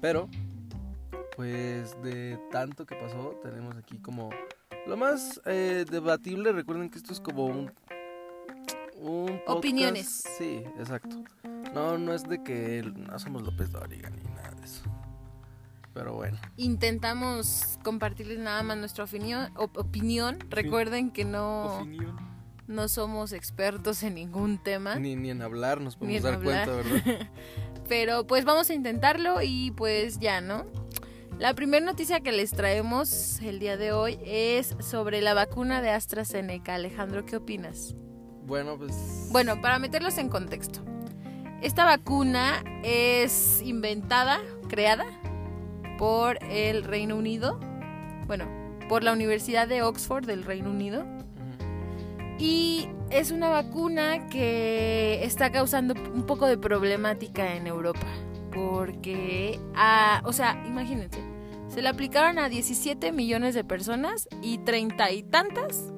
Pero, pues de tanto que pasó, tenemos aquí como lo más eh, debatible. Recuerden que esto es como un. Un podcast. Opiniones. Sí, exacto. No, no es de que no somos López Dóriga ni nada de eso. Pero bueno. Intentamos compartirles nada más nuestra opinión. op- opinión. Recuerden que no, Opinión. no somos expertos en ningún tema. Ni, ni en hablar nos podemos dar hablar. cuenta, ¿verdad? Pero pues vamos a intentarlo y pues ya, ¿no? La primera noticia que les traemos el día de hoy es sobre la vacuna de AstraZeneca. Alejandro, ¿qué opinas? Bueno, pues. Bueno, para meterlos en contexto. Esta vacuna es inventada, creada por el Reino Unido. Bueno, por la Universidad de Oxford del Reino Unido. Y es una vacuna que está causando un poco de problemática en Europa. Porque, ah, o sea, imagínense, se le aplicaron a 17 millones de personas y treinta y tantas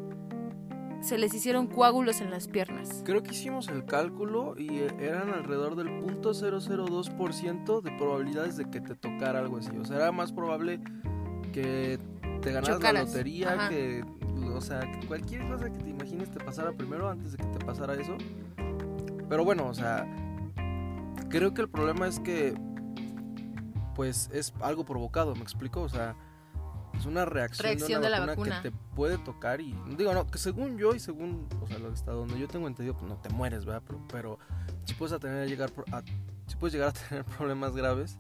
se les hicieron coágulos en las piernas. Creo que hicimos el cálculo y eh, eran alrededor del 0.002% de probabilidades de que te tocara algo así. O sea, era más probable que te ganaras la lotería, Ajá. que, o sea, que cualquier cosa que te imagines te pasara primero antes de que te pasara eso. Pero bueno, o sea, creo que el problema es que, pues, es algo provocado, ¿me explico? O sea, es una reacción, Reacción de, la vacuna, que te puede tocar y digo, no, que según yo y según, o sea, lo que está donde yo tengo entendido, pues no te mueres, ¿verdad? Pero, pero sí puedes a tener llegar a, sí puedes llegar a tener problemas graves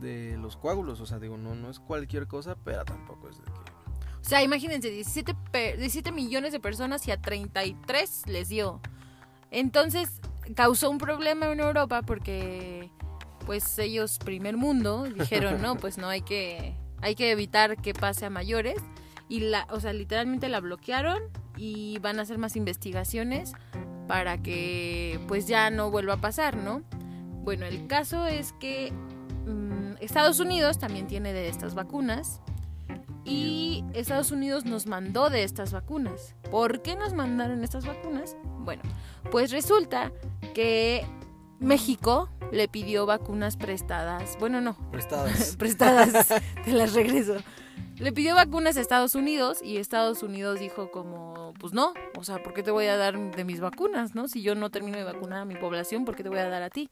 de los coágulos, o sea, digo, no no es cualquier cosa, pero tampoco es de que O sea, imagínense, 17, pe- 17 millones de personas y a 33 les dio. Entonces, causó un problema en Europa porque, pues, ellos, primer mundo, dijeron, no, pues no hay que, hay que evitar que pase a mayores. Y, la, o sea, literalmente la bloquearon y van a hacer más investigaciones para que, pues, ya no vuelva a pasar, ¿no? Bueno, el caso es que mm, Estados Unidos también tiene de estas vacunas Y Estados Unidos nos mandó de estas vacunas. ¿Por qué nos mandaron estas vacunas? Bueno, pues resulta que México le pidió vacunas prestadas. Bueno, no. Prestadas. prestadas. Te las regreso. Le pidió vacunas a Estados Unidos y Estados Unidos dijo como, pues no, o sea, ¿por qué te voy a dar de mis vacunas, no? Si yo no termino de vacunar a mi población, ¿por qué te voy a dar a ti?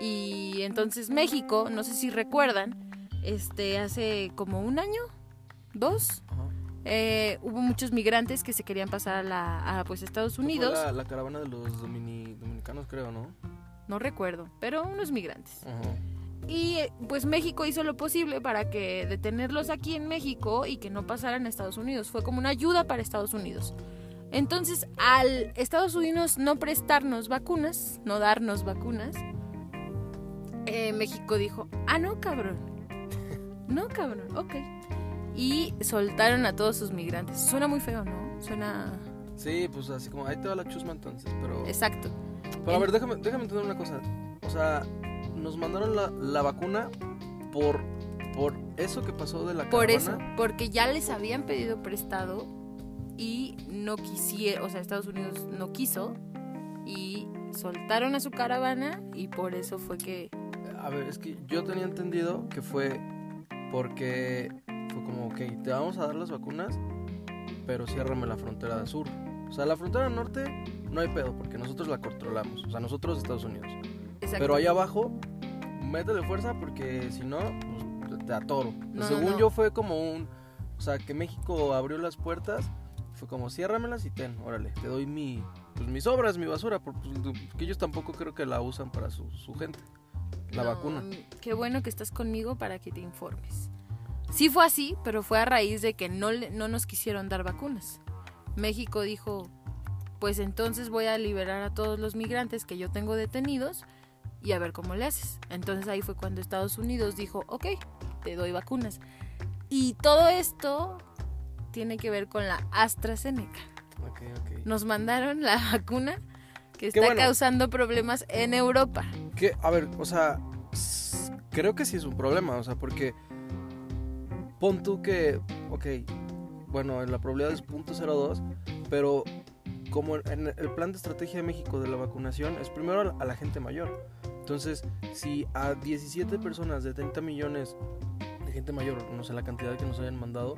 Y entonces México, no sé si recuerdan, este, hace como un año, dos, eh, hubo muchos migrantes que se querían pasar a, la, a pues Estados Unidos. La, la, caravana de los dominicanos, creo, ¿no? No recuerdo, pero unos migrantes. Y pues México hizo lo posible para que detenerlos aquí en México y que no pasaran a Estados Unidos. Fue como una ayuda para Estados Unidos. Entonces, al Estados Unidos no prestarnos vacunas, no darnos vacunas, eh, México dijo, ah, no, cabrón. No, cabrón, ok. Y soltaron a todos sus migrantes. Suena muy feo, ¿no? Suena... Sí, pues así como, ahí te va la chusma entonces, pero... Exacto. Pero a ver, déjame, déjame entender una cosa. O sea, nos mandaron la, la vacuna por, por eso que pasó de la Por caravana. eso, porque ya les habían pedido prestado y no quisieron, o sea, Estados Unidos no quiso y soltaron a su caravana y por eso fue que... A ver, es que yo tenía entendido que fue porque fue como, ok, te vamos a dar las vacunas, pero ciérrame la frontera sur. O sea, la frontera norte no hay pedo porque nosotros la controlamos, o sea, nosotros Estados Unidos. Exacto. Pero allá abajo, métele fuerza porque si no, pues te atoro. No, Según no. yo fue como un, o sea, que México abrió las puertas, fue como ciérramelas y ten, órale, te doy mi, pues mis obras, mi basura, por- pues, porque ellos tampoco creo que la usan para su, su gente, la No, vacuna. Qué bueno que estás conmigo para que te informes. Sí fue así, pero fue a raíz de que no, no nos quisieron dar vacunas. México dijo, pues entonces voy a liberar a todos los migrantes que yo tengo detenidos y a ver cómo le haces. Entonces ahí fue cuando Estados Unidos dijo, ok, te doy vacunas. Y todo esto tiene que ver con la AstraZeneca. Ok, ok. Nos mandaron la vacuna que está bueno. causando problemas en Europa. Que, a ver, o sea, creo que sí es un problema, o sea, porque pon tú que, ok, bueno, la probabilidad es .02, pero como en el plan de estrategia de México de la vacunación es primero a la, gente mayor. Entonces, si a 17 personas de 30 millones de gente mayor, no sé la cantidad que nos hayan mandado,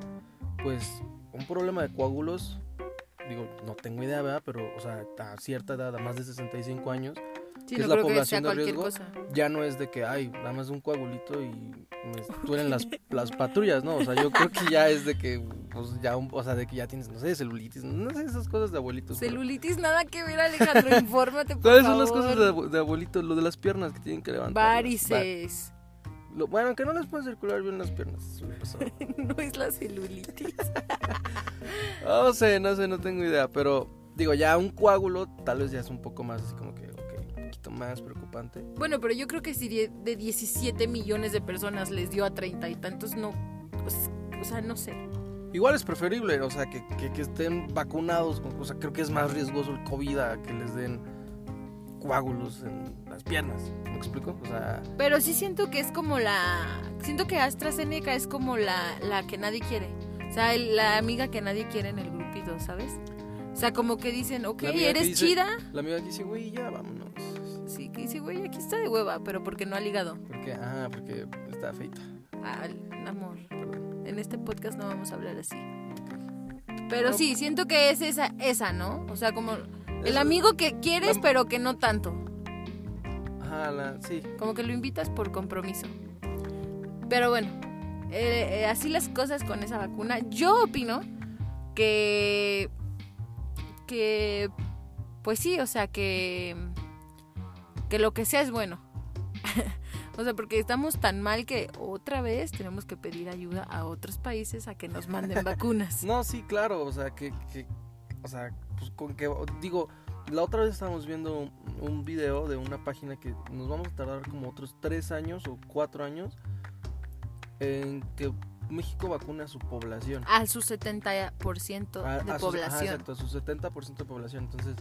pues un problema de coágulos, digo, no tengo idea, ¿verdad? Pero, o sea, a cierta edad, a más de 65 años, Sí, ¿Qué no es la que población de riesgo? cosa. ya no es de que, ay, nada más un coagulito y me duelen las, las patrullas, ¿no? O sea, yo creo que ya es de que, pues ya, o sea, de que ya tienes, no sé, celulitis, no sé, esas cosas de abuelitos. pero- Celulitis, nada que ver, Alejandro. Infórmate, por ¿Cuáles son las cosas de, abu- de abuelitos? Lo de las piernas que tienen que levantar. Varices. Lo- bueno, que no les pueden circular bien las piernas. no es la celulitis. No sé, no sé, no tengo idea, pero digo, ya un coágulo tal vez ya es un poco más así como que, poquito más preocupante. bueno, pero yo creo que si de de 17 millones de personas les dio a treinta y tantos, no. pues, o sea, no sé. Igual es preferible, o sea, que, que- que estén vacunados, con- o sea, creo que es más riesgoso el COVID a que les den coágulos en las piernas, ¿me explico? O sea, Pero sí siento que es como la. Siento que AstraZeneca es como la, la que nadie quiere. O sea, el- la amiga que nadie quiere en el grupito, ¿sabes? O sea, como que dicen, ok, que eres dice- chida. la amiga dice, güey, ya vámonos. Sí, que dice, güey, aquí está de hueva, pero porque no ha ligado. Porque, ah, porque está feita, Al amor. En este podcast no vamos a hablar así. Pero No. sí, siento que es esa, esa, ¿no? O sea, como el amigo que quieres, pero que no tanto. Ajá, la, sí. Como que lo invitas por compromiso. Pero bueno, eh, eh, así las cosas con esa vacuna. Yo opino que. que. Pues sí, o sea, que. Que lo que sea es bueno. o sea, porque estamos tan mal que otra vez tenemos que pedir ayuda a otros países a que nos manden vacunas. No, sí, claro, o sea, que, que o sea, pues con que, digo, la otra vez estábamos viendo un, un video de una página que nos vamos a tardar como otros tres años o cuatro años en que México vacune a su población. A su 70% A- de ajá, población. exacto, a su 70% de población. Entonces,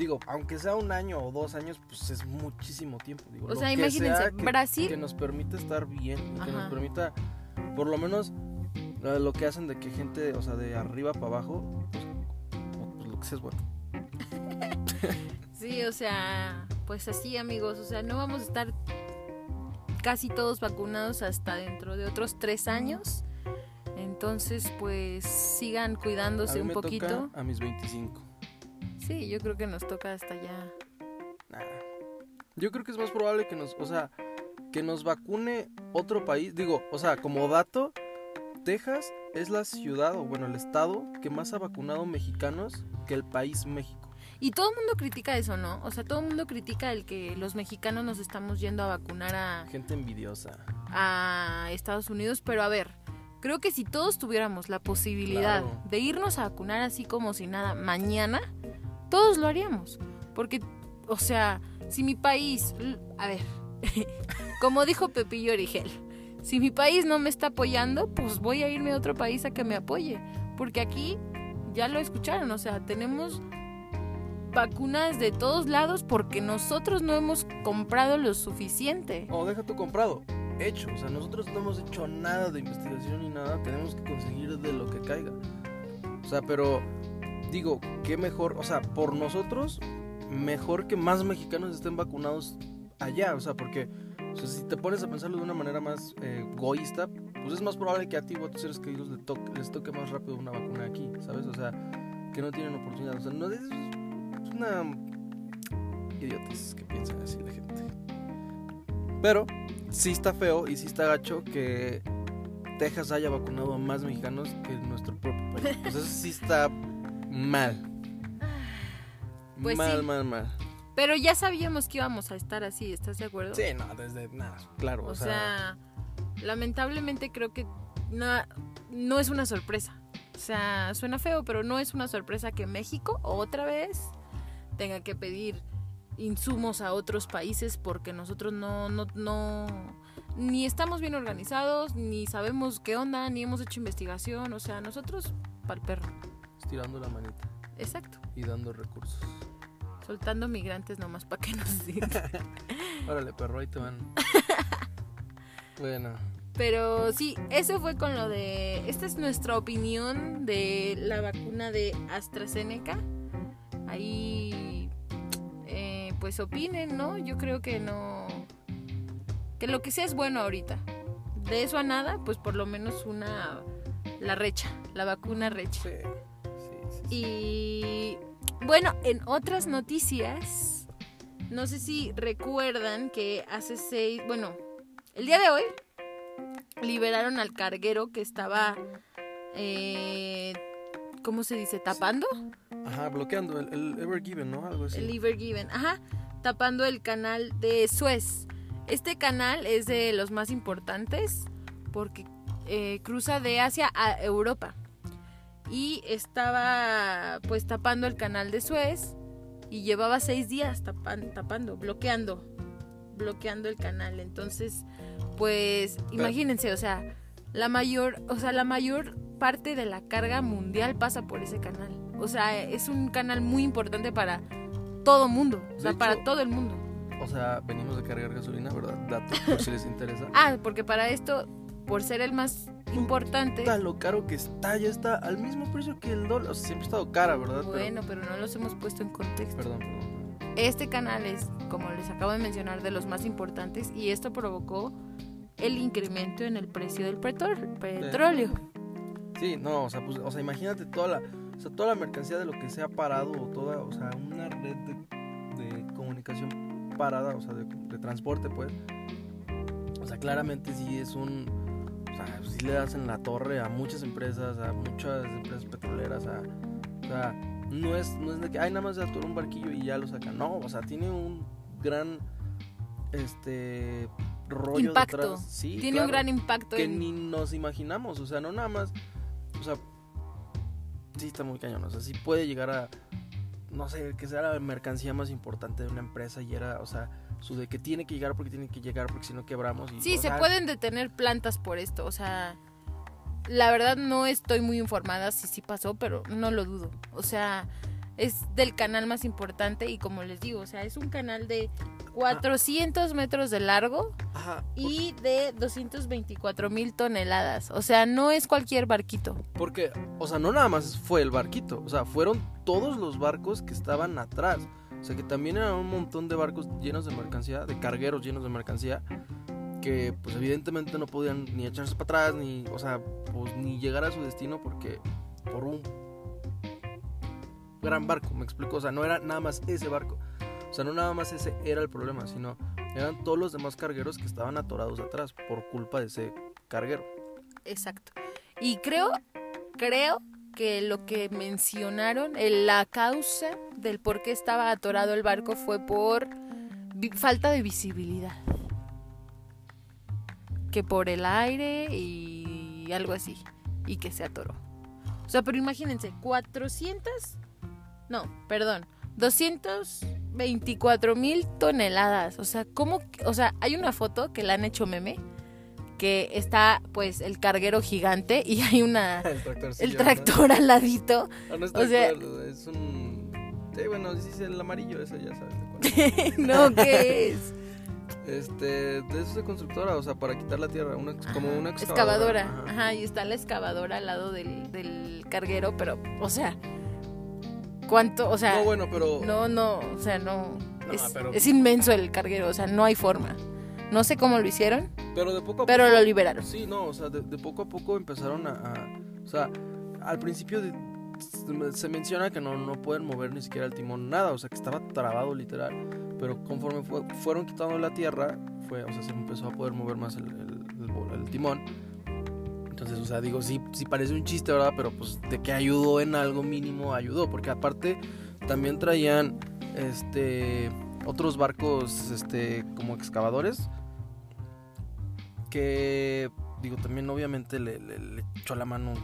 digo, aunque sea un año o dos años, pues es muchísimo tiempo. Digo, O sea, que imagínense, sea que- Brasil que nos permita estar bien que nos permita por lo menos Lo lo que hacen de que gente, o sea, de arriba para abajo, pues, pues lo que sea es bueno. Sí, o sea, pues así amigos, o sea, no vamos a estar casi todos vacunados hasta dentro de otros tres años. Entonces, pues sigan A cuidándose mí un me poquito. toca a mis 25. Sí, yo creo que nos toca hasta ya. Nah. Yo creo que es más probable que nos, o sea, que nos vacune otro país. Digo, o sea, como dato, Texas es la ciudad, o bueno, el estado que más ha vacunado mexicanos que el país México. Y todo el mundo critica eso, ¿no? O sea, todo el mundo critica el que los mexicanos nos estamos yendo a vacunar a, Gente envidiosa. a Estados Unidos, pero a ver, creo que si todos tuviéramos la posibilidad Claro. de irnos a vacunar así como si nada mañana, todos lo haríamos. Porque, o sea, si mi país, a ver, como dijo Pepillo Origel, si mi país no me está apoyando, pues voy a irme a otro país a que me apoye. Porque aquí, ya lo escucharon, o sea, tenemos vacunas de todos lados porque nosotros no hemos comprado lo suficiente. O deja tu comprado. Hecho. O sea, nosotros no hemos hecho nada de investigación ni nada. Tenemos que conseguir de lo que caiga. O sea, pero digo, qué mejor. O sea, por nosotros, mejor que más mexicanos estén vacunados allá. O sea, porque si te pones a pensarlo de una manera más eh, egoísta, pues es más probable que a ti o a tus seres queridos les toque, les toque más rápido una vacuna aquí. ¿Sabes? O sea, que no tienen oportunidad. O sea, no es, es una idiotas que piensan así la gente. Pero sí está feo y sí está gacho que Texas haya vacunado a más mexicanos que nuestro propio país. Pues eso sí está mal. Pues mal, sí. mal, mal. Pero ya sabíamos que íbamos a estar así, ¿estás de acuerdo? Sí, no, desde nada, claro. O sea, lamentablemente creo que no, no es una sorpresa. O sea, suena feo, pero no es una sorpresa que México otra vez tenga que pedir insumos a otros países porque nosotros no, no, no, ni estamos bien organizados, ni sabemos qué onda, ni hemos hecho investigación. O sea, nosotros, pa'l perro. Estirando la manita Exacto. y dando recursos. Soltando migrantes nomás para que nos digan. Órale, perro, ahí te van. bueno, Pero sí, eso fue con lo de... Esta es nuestra opinión de la vacuna de AstraZeneca. Ahí, eh, pues opinen, ¿no? Yo creo que no... Que lo que sea es bueno ahorita. De eso a nada, pues por lo menos una... La recha, la vacuna recha. sí. Y bueno, en otras noticias, no sé si recuerdan que hace seis, bueno, el día de hoy liberaron al carguero que estaba, eh, ¿cómo se dice? Tapando Ajá, bloqueando el, el Ever Given, ¿no? Algo así. el Liver Given, ajá, tapando el canal de Suez. Este canal es de los más importantes porque eh, cruza de Asia a Europa y estaba pues tapando el canal de Suez y llevaba seis días tapan- tapando, bloqueando, bloqueando el canal. Entonces, pues imagínense, o sea, la mayor, o sea, la mayor parte de la carga mundial pasa por ese canal. O sea, es un canal muy importante para todo mundo, o sea, para todo el mundo. O sea, venimos de cargar gasolina, ¿verdad? Dato, por si les interesa. Ah, porque para esto, por ser el más importante, Puta, lo caro que está, ya está al mismo precio que el dólar. O sea, siempre ha estado cara, ¿verdad? Bueno, pero no los hemos puesto en contexto. Perdón, perdón. Este canal es, como les acabo de mencionar, de los más importantes y esto provocó el incremento en el precio del petróleo. Sí, no, o sea, pues, o sea, imagínate toda la, o sea, toda la mercancía de lo que se ha parado, o toda, o sea, una red de, de comunicación parada, o sea, de, de transporte, pues. O sea, claramente sí es un, o sea, sí le das en la torre a muchas empresas, a muchas empresas petroleras, a, o sea, no es, no es de que, ay, nada más se atoró un barquillo y ya lo sacan, no, o sea, tiene un gran, este, rollo Impacto. detrás. Sí, Tiene claro un gran impacto que en... ni nos imaginamos, o sea, no nada más, o sea, sí está muy cañón, o sea, sí puede llegar a, no sé, que sea la mercancía más importante de una empresa y era, o sea, su de que tiene que llegar porque tiene que llegar porque si no quebramos. Y, Sí, se sea, pueden detener plantas por esto, o sea, la verdad no estoy muy informada si sí pasó, pero no lo dudo. O sea, es del canal más importante y como les digo, o sea, es un canal de 400 metros de largo Ajá. y de 224 mil toneladas. O sea, no es cualquier barquito. Porque, o sea, no nada más fue el barquito, o sea, fueron todos los barcos que estaban atrás. O sea, que también eran un montón de barcos llenos de mercancía, de cargueros llenos de mercancía, que pues evidentemente no podían ni echarse para atrás, ni, o sea, pues ni llegar a su destino porque por un gran barco, me explico, o sea, no era nada más ese barco. O sea, no nada más ese era el problema, sino eran todos los demás cargueros que estaban atorados atrás por culpa de ese carguero. Exacto. Y creo, creo que lo que mencionaron, la causa del por qué estaba atorado el barco fue por falta de visibilidad. Que por el aire y algo así. Y que se atoró. O sea, pero imagínense, 400, no, perdón, 224 mil toneladas. O sea, ¿cómo? O sea, hay una foto que la han hecho meme que está pues el carguero gigante y hay una el tractor. el tractor al ladito. Ah, no es O sea- es un... Sí, bueno, sí, el amarillo, ese ya sabes no, ¿qué es? Este, de eso de constructora, o sea, para quitar la tierra, una, como una excavadora. Excavadora. Ajá. Ajá, y está la excavadora al lado del, del carguero, pero, o sea, ¿cuánto? O sea, No, bueno, pero... no, no, o sea, no. No, es, pero- es inmenso el carguero, o sea, no hay forma. No sé cómo lo hicieron, Pero de poco a pero poco... lo liberaron. Sí, no, o sea, de, de poco a poco empezaron a, a- O sea, al principio de- se- menciona que no, no pueden mover ni siquiera el timón, nada, o sea, que estaba trabado literal. Pero conforme fue- fueron quitando la tierra, fue, o sea, se empezó a poder mover más el, el- el el timón. Entonces, o sea, digo, sí, sí parece un chiste, ¿verdad? Pero pues de que ayudó en algo mínimo, ayudó. Porque aparte también traían, este, otros barcos, este, como excavadores. Que, digo, también obviamente le, le- le echó la mano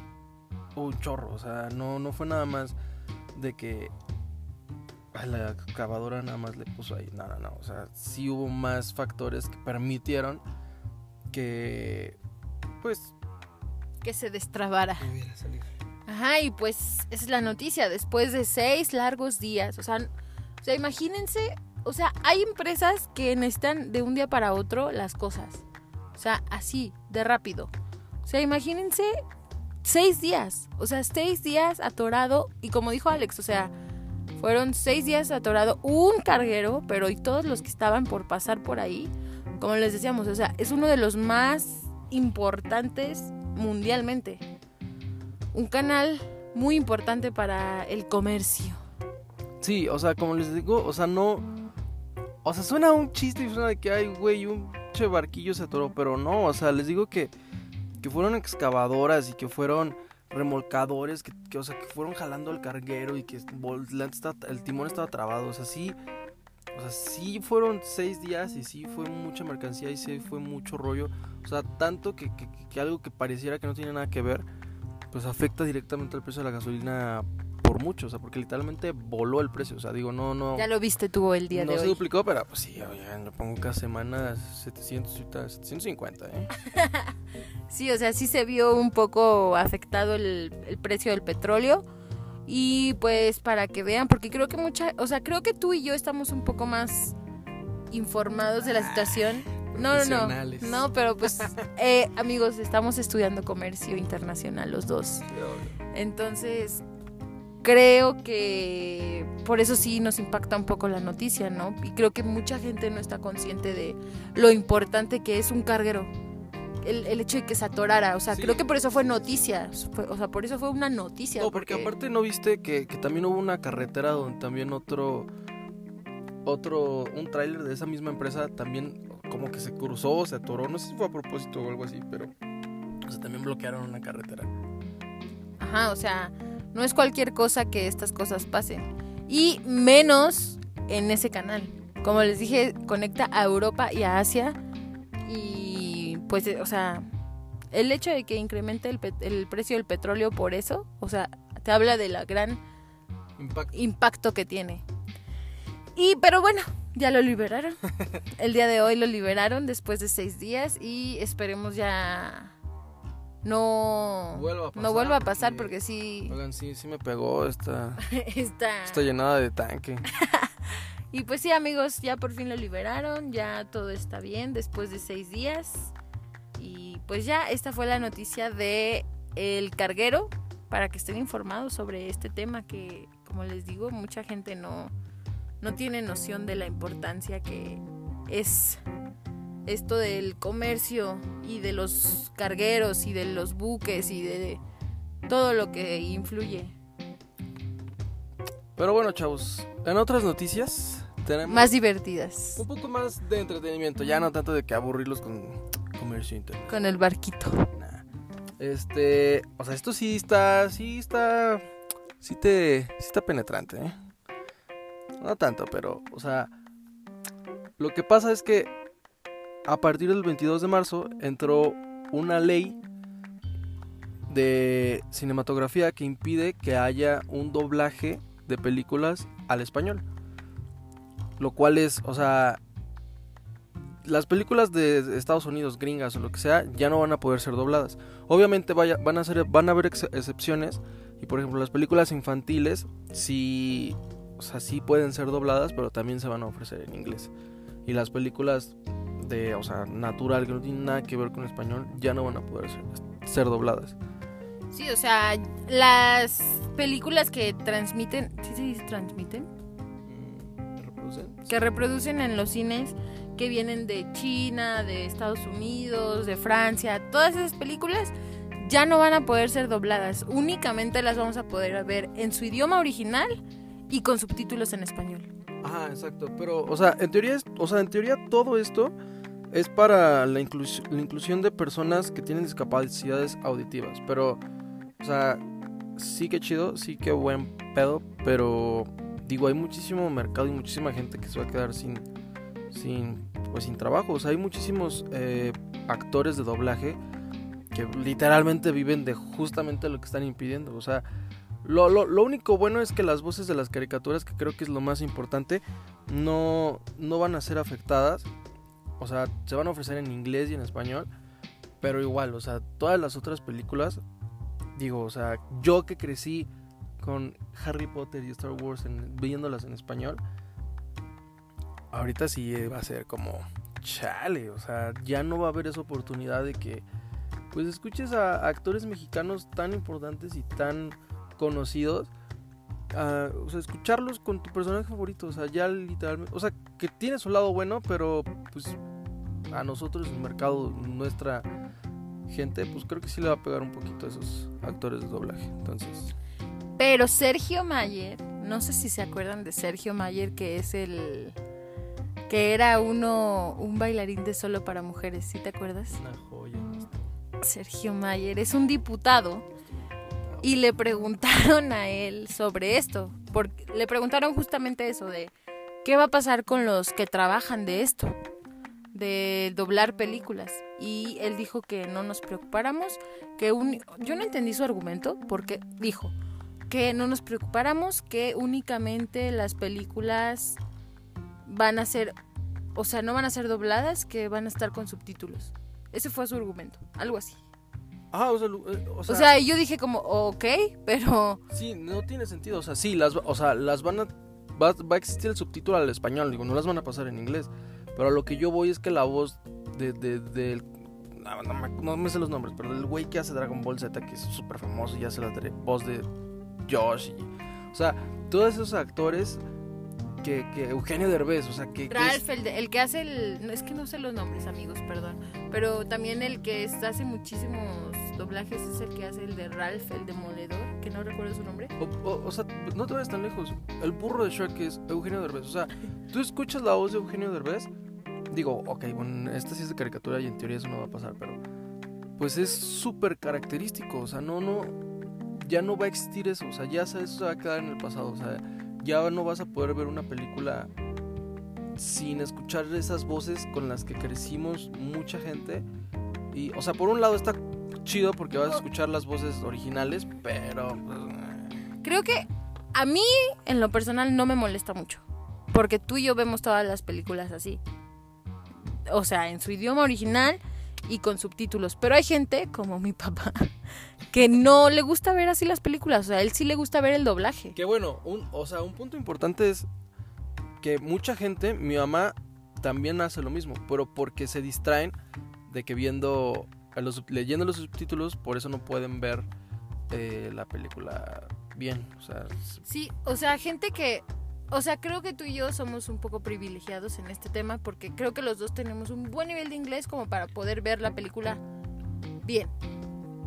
un chorro. O sea, no, no fue nada más de que a la excavadora nada más le puso ahí. No, no, no. O sea, sí hubo más factores que permitieron que, pues, Que se destrabara. Ajá, y pues esa es la noticia, después de seis largos días. O sea, o sea, imagínense, o sea, hay empresas que necesitan de un día para otro las cosas. O sea, así, de rápido. O sea, imagínense seis días. O sea, seis días atorado. Y como dijo Alex, o sea, fueron seis días atorado un carguero, pero y todos los que estaban por pasar por ahí, como les decíamos, o sea, es uno de los más importantes mundialmente un canal muy importante para el comercio. Sí, o sea, como les digo, o sea, no. O sea, suena un chiste y suena que hay, güey, un che barquillo se atoró, pero no, o sea, les digo que, que fueron excavadoras y que fueron remolcadores, que, que, o sea, que fueron jalando al carguero y que el timón estaba trabado, o sea, sí. O sea, sí fueron seis días y sí fue mucha mercancía y sí fue mucho rollo. O sea, tanto que- que algo que pareciera que no tiene nada que ver, pues afecta directamente al precio de la gasolina por mucho. O sea, porque literalmente voló el precio. O sea, digo, no, no. Ya lo viste tú el día no de se hoy. duplicó, pero pues sí, oigan, yo pongo cada semana 700, ahorita 750, ¿eh? Sí, o sea, sí se vio un poco afectado el, el precio del petróleo. Y pues para que vean, porque creo que mucha, o sea, creo que tú y yo estamos un poco más informados de la situación. No, no, no. No, pero pues, eh, amigos, estamos estudiando comercio internacional los dos. Entonces, creo que por eso sí nos impacta un poco la noticia, ¿no? Y creo que mucha gente no está consciente de lo importante que es un carguero. El, el hecho de que se atorara, o sea, Sí. creo que por eso fue noticia, o sea, por eso fue una noticia. No, porque aparte no viste que, que también hubo una carretera donde también otro, otro, un tráiler de esa misma empresa también como que se cruzó, se atoró, no sé si fue a propósito o algo así, pero o sea, también bloquearon una carretera. Ajá, o sea, no es cualquier cosa que estas cosas pasen. Y menos en ese canal. Como les dije, conecta a Europa y a Asia. Y pues, eh, o sea, el hecho de que incremente el, precio del petróleo por eso, o sea, te habla de la gran Impacto. impacto que tiene. Y, pero bueno, ya lo liberaron. El día de hoy lo liberaron después de seis días y esperemos ya no Vuelva a no pasar, vuelva a pasar porque- porque sí. Oigan, sí, sí me pegó esta, está está llenada de tanque. y pues sí amigos ya por fin lo liberaron ya todo está bien después de seis días. Y pues ya esta fue la noticia de el carguero para que estén informados sobre este tema que como les digo mucha gente no no tiene noción de la importancia que es esto del comercio y de los cargueros y de los buques y de todo lo que influye. Pero bueno, chavos, en otras noticias tenemos Más divertidas. un poco más de entretenimiento, ya no tanto de que aburrirlos con comercio internet. Con el barquito. Nah. Este, o sea, esto sí está, sí está, sí te, sí está penetrante, ¿eh? No tanto, pero, o sea, lo que pasa es que a partir del 22 de marzo entró una ley de cinematografía que impide que haya un doblaje de películas al español. Lo cual es, o sea, las películas de Estados Unidos, gringas o lo que sea, ya no van a poder ser dobladas. Obviamente van a ser, van a haber ex- excepciones. Y por ejemplo, las películas infantiles sí, o sea, sí pueden ser dobladas, pero también se van a ofrecer en inglés. Y las películas de, o sea, natural, que no tienen nada que ver con español, ya no van a poder ser, ser dobladas. Sí, o sea, las películas que transmiten, ¿sí se dice transmiten? Mm, ¿reproducen? Que reproducen en los cines que vienen de China, de Estados Unidos, de Francia, todas esas películas ya no van a poder ser dobladas, únicamente las vamos a poder ver en su idioma original y con subtítulos en español. Ajá, exacto. Pero, o sea, en teoría, o sea, en teoría todo esto es para la, inclus- la inclusión de personas que tienen discapacidades auditivas. Pero, o sea, sí que chido, sí que buen pedo. Pero, digo, hay muchísimo mercado y muchísima gente que se va a quedar sin, sin, pues, sin trabajo. O sea, hay muchísimos eh, actores de doblaje que literalmente viven de justamente lo que están impidiendo. O sea, lo, lo, lo único bueno es que las voces de las caricaturas, que creo que es lo más importante, no, no van a ser afectadas. O sea, se van a ofrecer en inglés y en español. Pero igual, o sea, todas las otras películas, digo, o sea, yo que crecí con Harry Potter y Star Wars viéndolas en español, ahorita sí va a ser como chale, o sea, ya no va a haber esa oportunidad de que pues escuches a actores mexicanos tan importantes y tan conocidos. O sea, escucharlos con tu personaje favorito, o sea, ya literalmente, o sea, que tiene su lado bueno, pero pues a nosotros, el mercado, nuestra gente, pues creo que sí le va a pegar un poquito a esos actores de doblaje. Entonces, Pero Sergio Mayer, no sé si se acuerdan de Sergio Mayer, que es el que era uno un bailarín de solo para mujeres, ¿sí te acuerdas? una joya. Sergio Mayer es un diputado y le preguntaron a él sobre esto, porque le preguntaron justamente eso de qué va a pasar con los que trabajan de esto, de doblar películas y él dijo que no nos preocupáramos, que un, yo no entendí su argumento porque dijo que no nos preocupáramos, que únicamente las películas van a ser, o sea, no van a ser dobladas, que van a estar con subtítulos. Ese fue su argumento, algo así. Ah, o sea, eh, o O sea, sea, yo dije como, ok, pero sí, no tiene sentido. O sea, sí, las, o sea, las van a. Va, va a existir el subtítulo al español, digo, no las van a pasar en inglés. Pero a lo que yo voy es que la voz de, de, del- no, no me, no me sé los nombres, pero el güey que hace Dragon Ball Z, que es súper famoso y hace la voz de Josh. Y, o sea, todos esos actores que, que Eugenio Derbez, o sea, que. que es- Ralph, el, el que hace el... Es que no sé los nombres, amigos, perdón. Pero también el que es- hace muchísimos doblajes es el que hace el de Ralph, el demoledor, que no recuerdo su nombre. O, o- o sea, no te vayas tan lejos. El burro de Shrek es Eugenio Derbez. O sea, tú escuchas la voz de Eugenio Derbez. Digo, ok, bueno, esta sí es de caricatura y en teoría eso no va a pasar, pero. Pues es súper característico. O sea, no, no. Ya no va a existir eso. O sea, ya eso se va a quedar en el pasado. O sea, ya no vas a poder ver una película sin escuchar esas voces con las que crecimos mucha gente. Y, o sea, por un lado está chido porque vas a escuchar las voces originales, pero. pues, Creo que a mí, en lo personal, no me molesta mucho. Porque tú y yo vemos todas las películas así. O sea, en su idioma original y con subtítulos. Pero hay gente, como mi papá, que no le gusta ver así las películas. O sea, a él sí le gusta ver el doblaje. Que bueno, un, o sea, un punto importante es que mucha gente, mi mamá también hace lo mismo, pero porque se distraen de que viendo, a los, leyendo los subtítulos, por eso no pueden ver eh, la película bien. O sea, s- Sí, o sea, gente que... O sea, creo que tú y yo somos un poco privilegiados en este tema porque creo que los dos tenemos un buen nivel de inglés como para poder ver la película bien.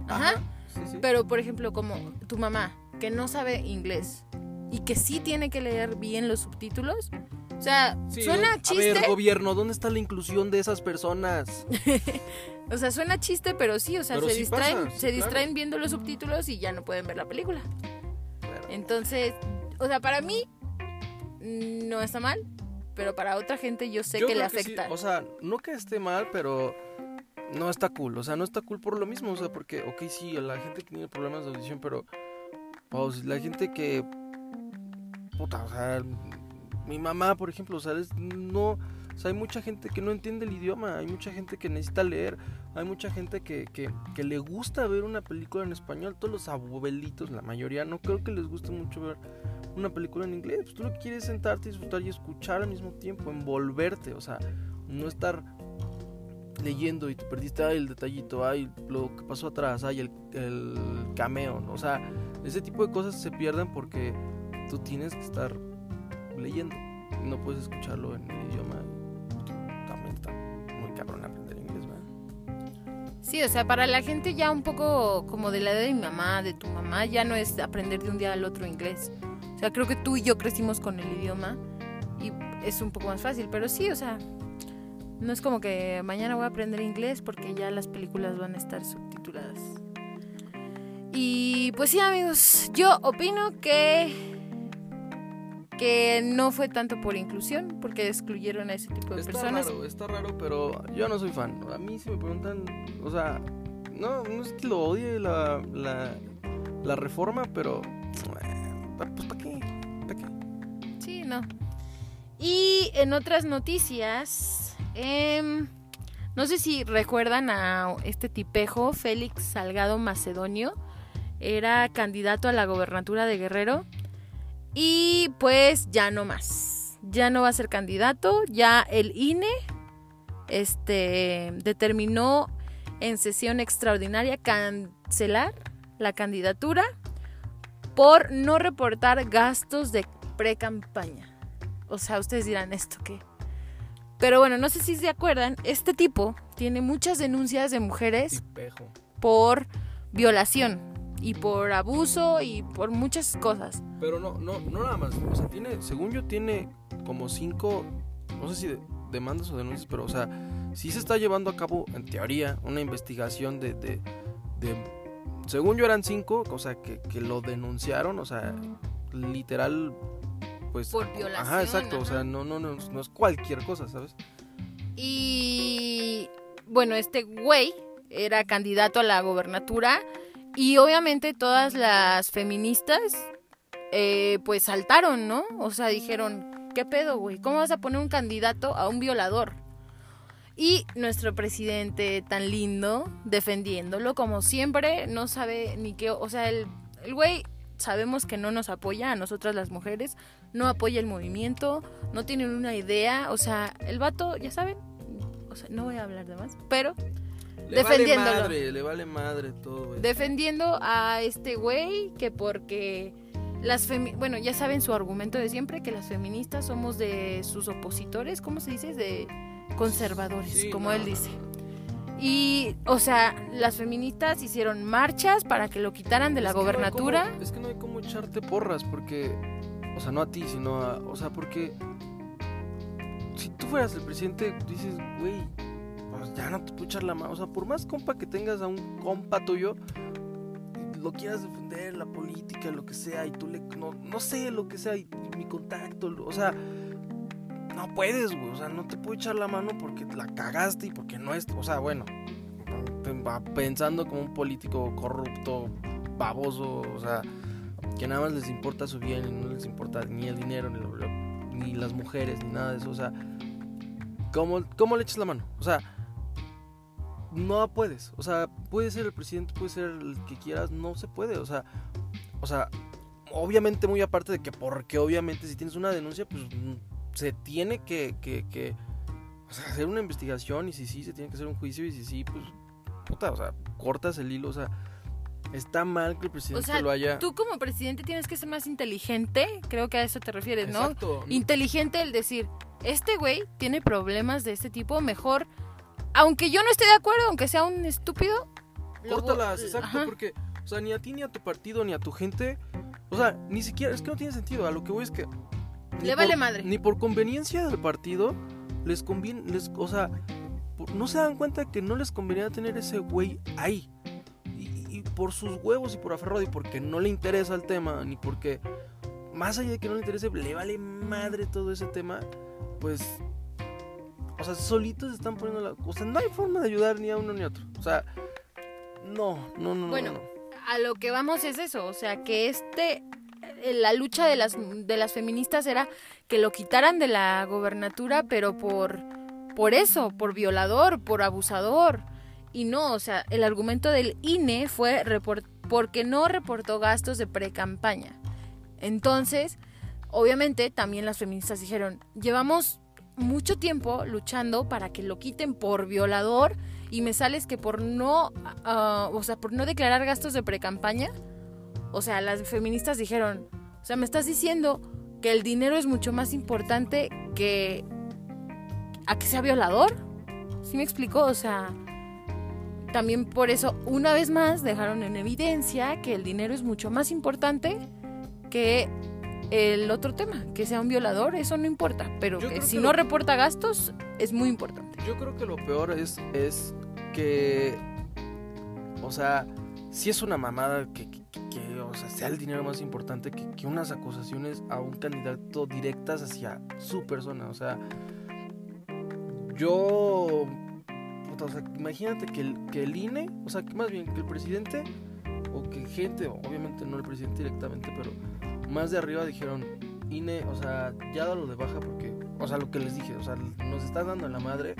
Ajá. sí, sí. Pero, por ejemplo, como tu mamá, que no sabe inglés y que sí tiene que leer bien los subtítulos. O sea, Sí, suena A chiste. ver, gobierno, ¿dónde está la inclusión de esas personas? O sea, suena chiste, pero sí, o sea, Pero se sí distraen, pasa, sí, se claro. distraen viendo los subtítulos y ya no pueden ver la película. Claro. Entonces, o sea, para mí no está mal, pero para otra gente yo sé Yo que le afecta. o sea, no que esté mal, pero no está cool. O sea, no está cool por lo mismo. O sea, porque, ok, sí, la gente que tiene problemas de audición, pero. Sea, la gente que. Puta, o sea. Mi mamá, por ejemplo, o sea, es- no. O sea, hay mucha gente que no entiende el idioma, hay mucha gente que necesita leer, hay mucha gente que, que, le gusta ver una película en español. Todos los abuelitos, la mayoría, no creo que les guste mucho ver una película en inglés. Pues tú lo que quieres es sentarte, disfrutar y escuchar al mismo tiempo, envolverte, o sea, no estar leyendo y te perdiste el detallito, ay, lo que pasó atrás, ay, el, el cameo, ¿no? o sea, ese tipo de cosas se pierden porque tú tienes que estar leyendo, no puedes escucharlo en el idioma. También está muy cabrón aprender inglés, ¿verdad? Sí, o sea, para la gente ya un poco como de la edad de mi mamá, de tu mamá, ya no es aprender de un día al otro inglés. O sea, creo que tú y yo crecimos con el idioma y es un poco más fácil, pero sí, o sea, no es como que mañana voy a aprender inglés porque ya las películas van a estar subtituladas. Y pues sí, amigos, yo opino que que no fue tanto por inclusión, porque excluyeron a ese tipo de Está personas. raro, está raro, pero yo no soy fan. A mí si me preguntan, o sea, no, no es que lo odie la, la, la reforma, pero eh, pues ¿para qué? ¿Para qué? Sí, no. Y en otras noticias, em, no sé si recuerdan a este tipejo, Félix Salgado Macedonio, era candidato a la gobernatura de Guerrero y pues ya no más, ya no va a ser candidato, ya el INE este, determinó en sesión extraordinaria cancelar la candidatura por no reportar gastos de pre-campaña. O sea, ustedes dirán esto qué. Pero bueno, no sé si se acuerdan, este tipo tiene muchas denuncias de mujeres Tipejo. por violación y por abuso y por muchas cosas. Pero no, no, no nada más. O sea, tiene, según yo, tiene como cinco, no sé si de- demandas o denuncias, pero o sea, sí se está llevando a cabo, en teoría, una investigación de, de, de- según yo eran cinco, o sea, que, que lo denunciaron, o sea, literal, pues... Por violación, Ajá, exacto, o sea, no, no, no, no es cualquier cosa, ¿sabes? Y bueno, este güey era candidato a la gobernatura y obviamente todas las feministas eh, pues saltaron, ¿no? O sea, dijeron, ¿qué pedo, güey? ¿Cómo vas a poner un candidato a un violador? Y nuestro presidente tan lindo, defendiéndolo como siempre, no sabe ni qué, o sea, el el güey sabemos que no nos apoya a nosotras las mujeres, no apoya el movimiento, no tiene una idea, o sea, el vato, ya saben, o sea, no voy a hablar de más, pero Le Defendiéndolo. vale madre, le vale madre todo, defendiendo a este güey que porque las femi- bueno, ya saben su argumento de siempre que las feministas somos de sus opositores, ¿cómo se dice? De conservadores, Sí, como no, él dice. Y, o sea, las feministas hicieron marchas para que lo quitaran de la no gobernatura. cómo- es que no hay como echarte porras porque, o sea, no a ti, sino a, o sea, porque si tú fueras el presidente, dices, güey, pues ya no te puedo echar la mano. O sea, por más compa que tengas a un compa tuyo, lo quieras defender, la política, lo que sea, y tú le, no, no sé, lo que sea, y mi contacto, o sea, no puedes, güey, o sea, no te puedo echar la mano porque la cagaste y porque no es, o sea, bueno, pensando como un político corrupto, baboso, o sea, que nada más les importa su bien y no les importa ni el dinero, ni, lo- ni las mujeres, ni nada de eso, o sea, ¿cómo, ¿cómo le echas la mano? O sea, no puedes. O sea, puede ser el presidente, puede ser el que quieras, no se puede. O sea, o sea, obviamente muy aparte de que porque obviamente si tienes una denuncia, pues se tiene que, que, que o sea, hacer una investigación y si sí, se tiene que hacer un juicio y si sí, pues puta, o sea, cortas el hilo, o sea, está mal que el O presidente sea, lo haya... tú como presidente tienes que ser más inteligente, creo que a eso te refieres, ¿no? Exacto. Inteligente el decir, este güey tiene problemas de este tipo, mejor, aunque yo no esté de acuerdo, aunque sea un estúpido, Córtalas, exacto, Ajá. porque, o sea, ni a ti, ni a tu partido, ni a tu gente, o sea, ni siquiera, es que no tiene sentido, a lo que voy es que... ni Le vale madre. Ni por conveniencia del partido, les conviene, les, o sea, por- no se dan cuenta que no les convenía tener ese güey ahí. Y, y por sus huevos y por aferrado y porque no le interesa el tema, ni porque, más allá de que no le interese, le vale madre todo ese tema, pues... O sea, solitos están poniendo la... O sea, no hay forma de ayudar ni a uno ni a otro. O sea, no, no, no, no, Bueno, no. a lo que vamos es eso, o sea, que este eh, la lucha de las de las feministas era que lo quitaran de la gobernatura, pero por por eso, por violador, por abusador. Y no, o sea, el argumento del INE fue report- porque no reportó gastos de pre-campaña. Entonces, obviamente, también las feministas dijeron, llevamos mucho tiempo luchando para que lo quiten por violador y me sales que por no, ah, o sea, por no declarar gastos de pre-campaña, o sea, las feministas dijeron, o sea, me estás diciendo que el dinero es mucho más importante que a que sea violador. ¿Sí me explicó? O sea, también por eso, una vez más, dejaron en evidencia que el dinero es mucho más importante que el otro tema, que sea un violador, eso no importa, pero que si que no lo- reporta gastos es muy importante. Yo creo que lo peor es, es que, o sea, si es una mamada que, que- que, o sea, sea el dinero más importante que, que unas acusaciones a un candidato directas hacia su persona. O sea, yo, o sea, imagínate que el, que el INE, o sea, que más bien que el presidente, o que gente, obviamente no el presidente directamente, pero más de arriba dijeron, INE, o sea, ya dalo de baja porque, o sea, lo que les dije, o sea, nos está dando en la madre,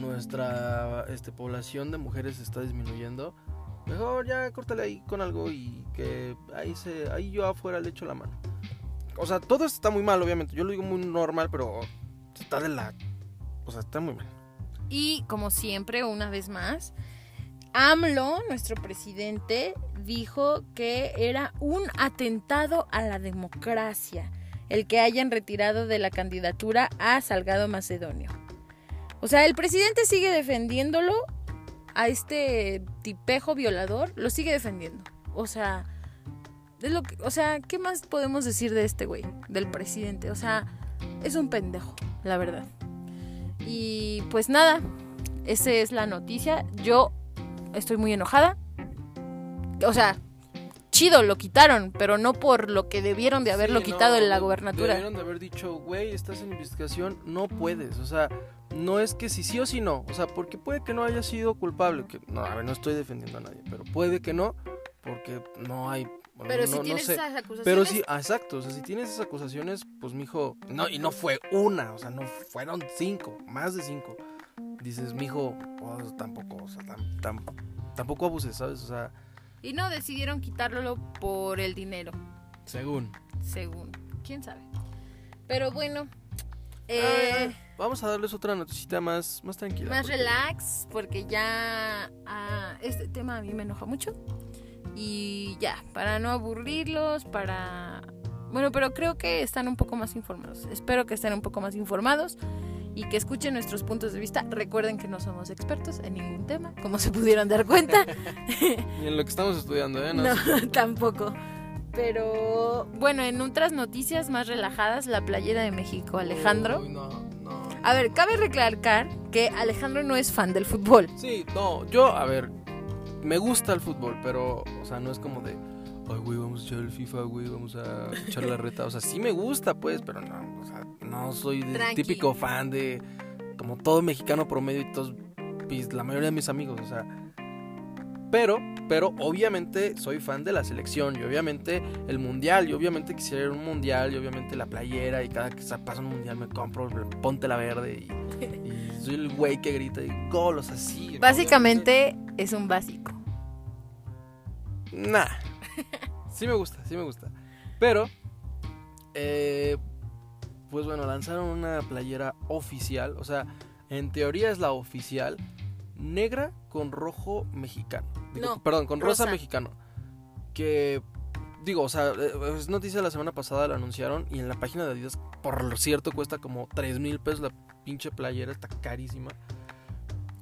nuestra este, población de mujeres está disminuyendo. Mejor ya córtale ahí con algo y que ahí se ahí yo afuera le echo la mano. O sea, todo esto está muy mal, obviamente. Yo lo digo muy normal, pero está de la o sea, está muy mal. Y como siempre, una vez más, AMLO, nuestro presidente, dijo que era un atentado a la democracia el que hayan retirado de la candidatura a Salgado Macedonio. O sea, el presidente sigue defendiéndolo a este tipejo violador, lo sigue defendiendo. O sea, es lo que, o sea, ¿qué más podemos decir de este güey, del presidente? O sea, es un pendejo, la verdad. Y pues nada, esa es la noticia. Yo estoy muy enojada. O sea, chido, lo quitaron, pero no por lo que debieron de haberlo Sí, quitado no, en la gobernatura. Debieron de haber dicho, güey, estás en investigación, no puedes. O sea, no es que si sí o si no. O sea, porque puede que no haya sido culpable. Que, no, a ver, no estoy defendiendo a nadie, pero puede que no, porque no hay. bueno, Pero no- si no tienes sé. esas acusaciones, Pero sí, ah, exacto, o sea, si tienes esas acusaciones, pues mijo, no, y no fue una, o sea, no fueron cinco, más de cinco. Dices, mijo, pues tampoco, o sea, tam- tam- tampoco abuses, ¿sabes? O sea, y no decidieron quitarlo por el dinero, según. según, quién sabe. Pero bueno, Ah, eh, vamos a darles otra noticita más, más tranquila. más porque- relax, porque ya ah, este tema a mí me enoja mucho. Y ya, para no aburrirlos, para... Bueno, pero creo que están un poco más informados. Espero que estén un poco más informados y que escuchen nuestros puntos de vista. Recuerden que no somos expertos en ningún tema, como se pudieron dar cuenta. Y en lo que estamos estudiando, ¿eh? No, tampoco. Pero bueno, en otras noticias más relajadas, la playera de México, Alejandro. Uy, no, no. A ver, cabe recalcar que Alejandro no es fan del fútbol. Sí, no, yo, a ver, me gusta el fútbol, pero, o sea, no es como de, ay, güey, vamos a echar el FIFA, güey, vamos a echar la reta. O sea, sí me gusta, pues, pero no, o sea, no soy el Tranqui. típico fan de, como todo mexicano promedio y todos, la mayoría de mis amigos, o sea. Pero, pero, obviamente soy fan de la selección y obviamente el mundial, y obviamente quisiera ir a un mundial y obviamente la playera y cada que pasa un mundial me compro, ponte la verde y, y soy el güey que grita y gol, o sea, sí. Básicamente es un básico. Nah. Sí me gusta, sí me gusta. Pero, eh, pues bueno, lanzaron una playera oficial. O sea, en teoría es la oficial. Negra con rojo mexicano. Digo, No, perdón, con rosa, rosa. mexicano. Que, digo, o sea, eh, es noticia la semana pasada, la anunciaron. Y en la página de Adidas, por lo cierto, cuesta como 3 mil pesos la pinche playera. Está carísima.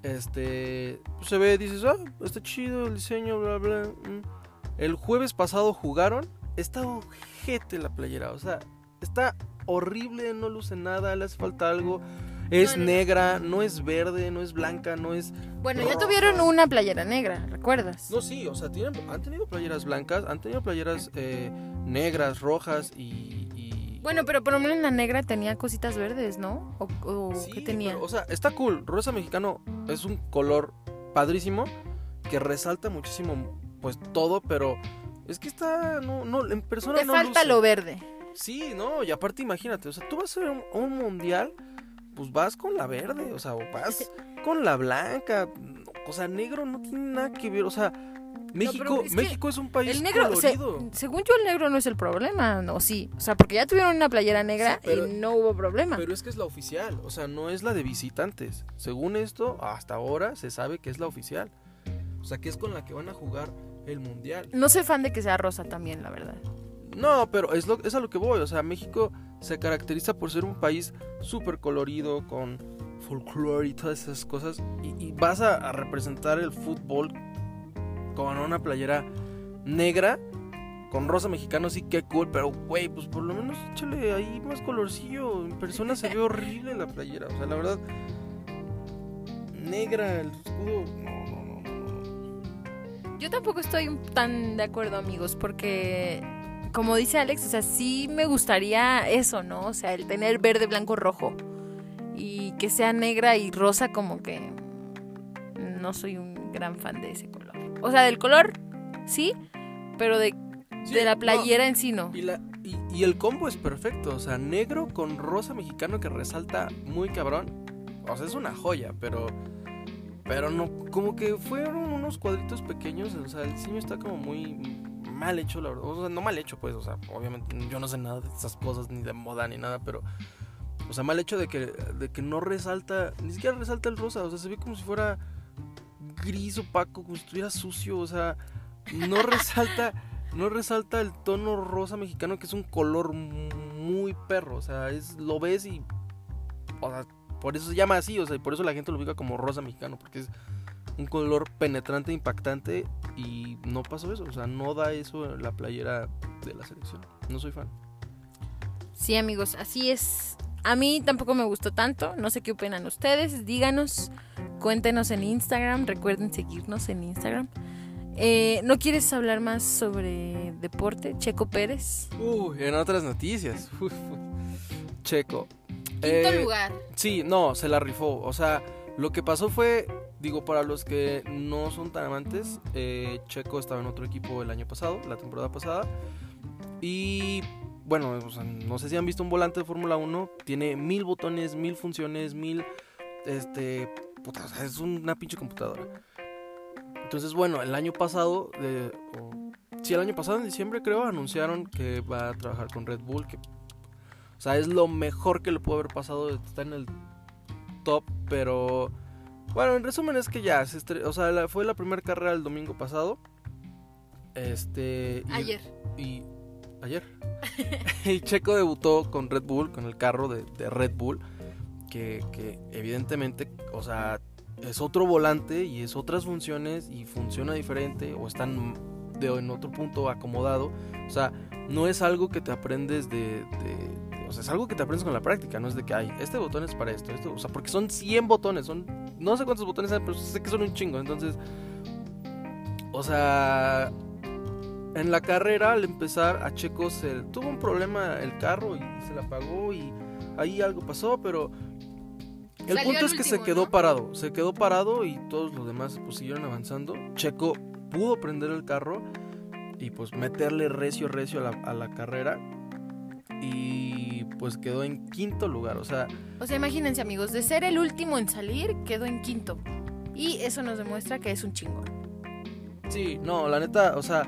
Este, pues, se ve, dices, ah, está chido el diseño, bla, bla. mm". El jueves pasado jugaron. Está ojete la playera. O sea, está horrible, no luce nada, le hace falta algo. Es No, no, no. negra, no es verde, no es blanca, no es. Bueno, ya tuvieron una playera negra, ¿recuerdas? No, sí, o sea, tienen, han tenido playeras blancas, han tenido playeras eh, negras, rojas y. y- Bueno, pero por lo menos la negra tenía cositas verdes, ¿no? ¿O, o Sí, qué tenía? pero, o sea, está cool. Rosa mexicano es un color padrísimo que resalta muchísimo, pues todo, pero es que está. No, no, en persona Te no falta luce. lo verde. Sí, no, y aparte imagínate, o sea, tú vas a un, un mundial, pues vas con la verde, o sea, o vas con la blanca, o sea, negro no tiene nada que ver, o sea, México, es México es un país El negro, se- según yo, el negro no es el problema, ¿no? Sí. O sea, porque ya tuvieron una playera negra Sí, pero- y no hubo problema. Pero es que es la oficial, o sea, no es la de visitantes. Según esto, hasta ahora se sabe que es la oficial. O sea, que es con la que van a jugar el mundial. No soy fan de que sea rosa también, la verdad. No, pero es, lo, es a lo que voy. O sea, México se caracteriza por ser un país súper colorido, con folclore y todas esas cosas. Y, y vas a, a representar el fútbol con una playera negra, con rosa mexicano, sí, qué cool. Pero, güey, pues por lo menos échale ahí más colorcillo. En persona se ve horrible la playera. O sea, la verdad, negra, el escudo. No. Yo tampoco estoy tan de acuerdo, amigos, porque como dice Alex, o sea, sí me gustaría eso, ¿no? O sea, el tener verde, blanco, rojo y que sea negra y rosa como que no soy un gran fan de ese color. O sea, del color sí, pero de, Sí, de la no, playera en sí no. Y, la, y, y el combo es perfecto, o sea, negro con rosa mexicano que resalta muy cabrón. O sea, es una joya, pero. Pero no, como que fueron unos cuadritos pequeños, o sea, el diseño está como muy mal hecho, la verdad. O sea, no mal hecho, pues, o sea, obviamente yo no sé nada de esas cosas, ni de moda, ni nada, pero. O sea, mal hecho de que, de que no resalta, ni siquiera resalta el rosa, o sea, se ve como si fuera gris opaco, como si estuviera sucio, o sea, no resalta, no resalta el tono rosa mexicano que es un color muy perro, o sea, es lo ves y o sea, por eso se llama así, o sea, y por eso la gente lo ubica como rosa mexicano, porque es un color penetrante, impactante y no pasó eso, o sea, no da eso en la playera de la selección. No soy fan. Sí, amigos, así es. A mí tampoco me gustó tanto. No sé qué opinan ustedes. Díganos, cuéntenos en Instagram. Recuerden seguirnos en Instagram. Eh, ¿No quieres hablar más sobre deporte? Checo Pérez. Uy, en otras noticias. uf, Checo. Quinto Eh, lugar. Sí, no, se la rifó. O sea, lo que pasó fue, digo, para los que no son tan amantes, eh, Checo estaba en otro equipo el año pasado, la temporada pasada. Y bueno, o sea, no sé si han visto un volante de Fórmula 1, tiene mil botones, mil funciones, mil... Este... Puta, o sea, es una pinche computadora. Entonces, bueno, el año pasado, de, sí, el año pasado, en diciembre creo, anunciaron que va a trabajar con Red Bull, que o sea, es lo mejor que le pudo haber pasado. Está en el top, pero. Bueno, en resumen es que ya. Se estre- o sea, la- fue la primera carrera el domingo pasado. Este. y- Ayer. Y. Ayer. y Checo debutó con Red Bull, con el carro de, de Red Bull. Que, que evidentemente, o sea, es otro volante y es otras funciones y funciona diferente. O están de, en otro punto acomodado. O sea, no es algo que te aprendes de, de- de- O sea, es algo que te aprendes con la práctica, no es de que hay, este botón es para esto, esto, o sea, porque son 100 botones, son, no sé cuántos botones hay, pero sé que son un chingo, entonces, o sea, en la carrera al empezar a Checo se tuvo un problema el carro y se le apagó y ahí algo pasó, pero el Salió punto es que se quedó ¿no? parado, se quedó parado y todos los demás pues siguieron avanzando. Checo pudo prender el carro y pues meterle recio, recio a la, a la carrera. Y pues quedó en quinto lugar. O sea, O sea, imagínense amigos, de ser el último en salir, quedó en quinto. Y eso nos demuestra que es un chingón. sí, no, la neta, o sea,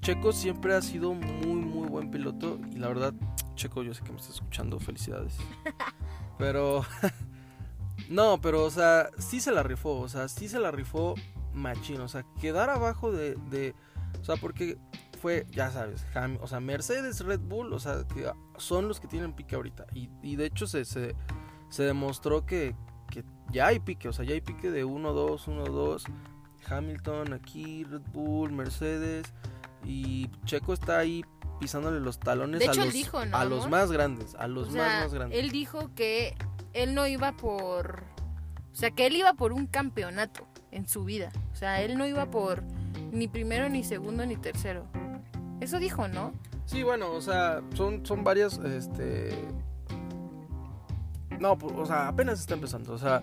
Checo siempre ha sido muy, muy buen piloto. Y la verdad, Checo, yo sé que me estás escuchando, felicidades. Pero, no, pero, o sea, sí se la rifó, o sea, sí se la rifó machín. O sea, quedar abajo de, de o sea, porque fue, ya sabes, Ham- o sea, Mercedes, Red Bull, o sea, que son los que tienen pique ahorita. Y, y de hecho se, se, se demostró que, que ya hay pique, o sea, ya hay pique de 1-2, 1-2. Hamilton aquí, Red Bull, Mercedes. Y Checo está ahí pisándole los talones De a, hecho, los, dijo, ¿no, a los amor? más grandes, a los o más, más grandes. él dijo que él no iba por... O sea, que él iba por un campeonato en su vida. O sea, él no iba por ni primero, ni segundo, ni tercero. Eso dijo, ¿no? Sí, bueno, o sea, son, son varias, este... No, pues, o sea, apenas está empezando. O sea,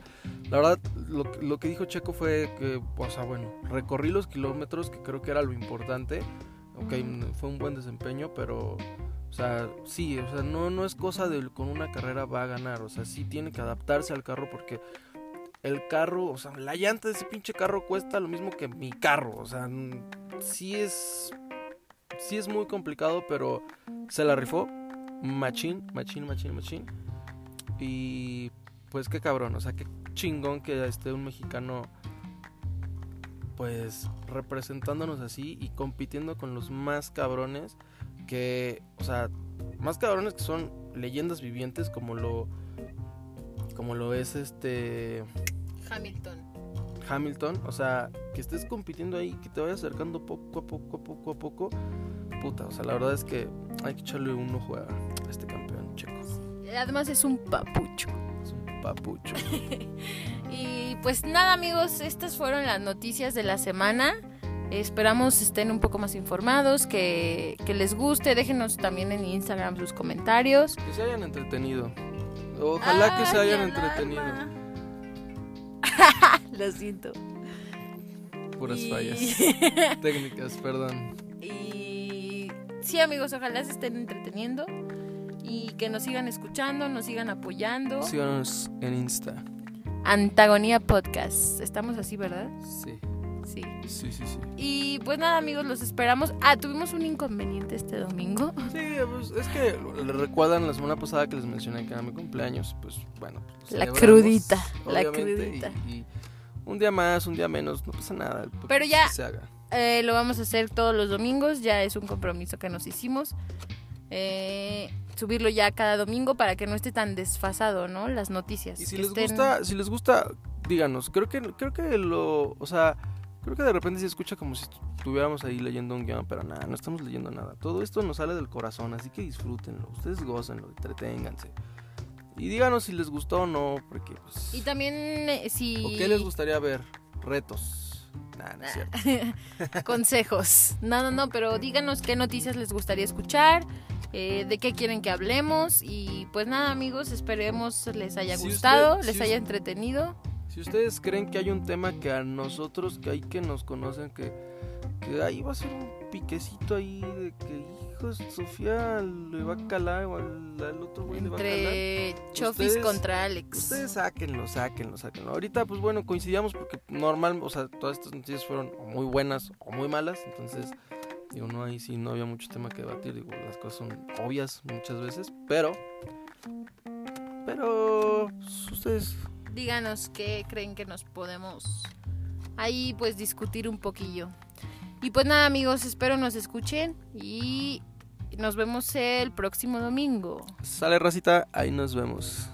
la verdad, lo, lo que dijo Checo fue que, o sea, bueno, recorrí los kilómetros, que creo que era lo importante. Ok, fue un buen desempeño, pero, o sea, sí, o sea, no, no es cosa de con una carrera va a ganar. O sea, sí tiene que adaptarse al carro porque el carro, o sea, la llanta de ese pinche carro cuesta lo mismo que mi carro. O sea, sí es sí es muy complicado, pero se la rifó. Machín, machín, machín, machín. Y pues qué cabrón, o sea, qué chingón que esté un mexicano pues representándonos así y compitiendo con los más cabrones que, o sea, más cabrones que son leyendas vivientes como lo como lo es este Hamilton. Hamilton, o sea, que estés compitiendo ahí, que te vayas acercando poco a poco, poco a poco, puta, o sea, la verdad es que hay que echarle un ojo a este campeón checo. Además es un papucho. Es un papucho. Y pues nada amigos, estas fueron las noticias de la semana. Esperamos estén un poco más informados, que, que les guste. Déjenos también en Instagram sus comentarios. Que se hayan entretenido. Ojalá que se Ay, hayan entretenido. Lo siento. Puras Y- fallas. Técnicas, perdón. Y sí, amigos, ojalá se estén entreteniendo y que nos sigan escuchando, nos sigan apoyando. Síganos en Insta. Antagonía Podcast. Estamos así, ¿verdad? Sí, Sí. sí, sí, sí. Y pues nada, amigos, los esperamos. Ah, tuvimos un inconveniente este domingo. Sí, pues es que recuerdan la semana pasada que les mencioné que era mi cumpleaños, pues bueno. pues, La crudita, la crudita. Y, y un día más, un día menos, no pasa nada. Pero ya- Se haga. Eh, lo vamos a hacer todos los domingos, ya es un compromiso que nos hicimos. Eh, subirlo ya cada domingo para que no esté tan desfasado, ¿no? Las noticias. Y si les estén- gusta, si les gusta, díganos. Creo que, creo que lo, o sea, creo que de repente se escucha como si estuviéramos ahí leyendo un guion, pero nada, no estamos leyendo nada. Todo esto nos sale del corazón, así que disfrútenlo, ustedes gócenlo, entreténganse. Y díganos si les gustó o no, porque pues, Y también eh, si... ¿o qué les gustaría ver? Retos. Nah, no es cierto. consejos. No, no, no, pero díganos qué noticias les gustaría escuchar, eh, de qué quieren que hablemos. Y pues nada, amigos, esperemos les haya Si gustado, usted- les si haya entretenido. Si ustedes creen que hay un tema que a nosotros, que hay que nos conocen, que, que ahí va a ser un piquecito ahí de que, Sofía le va a calar o al, al otro güey le va a calar. Entre Chofis Ustedes- contra Alex. Ustedes sáquenlo, sáquenlo, sáquenlo. Ahorita, pues bueno, coincidíamos porque normal, o sea, todas estas noticias fueron o muy buenas o muy malas. Entonces, digo, no, ahí sí no había mucho tema que debatir. Digo, las cosas son obvias muchas veces, pero. Pero. pues, ustedes. Díganos qué creen que nos podemos ahí pues discutir un poquillo. Y pues nada amigos, espero nos escuchen y nos vemos el próximo domingo. Sale racita, ahí nos vemos.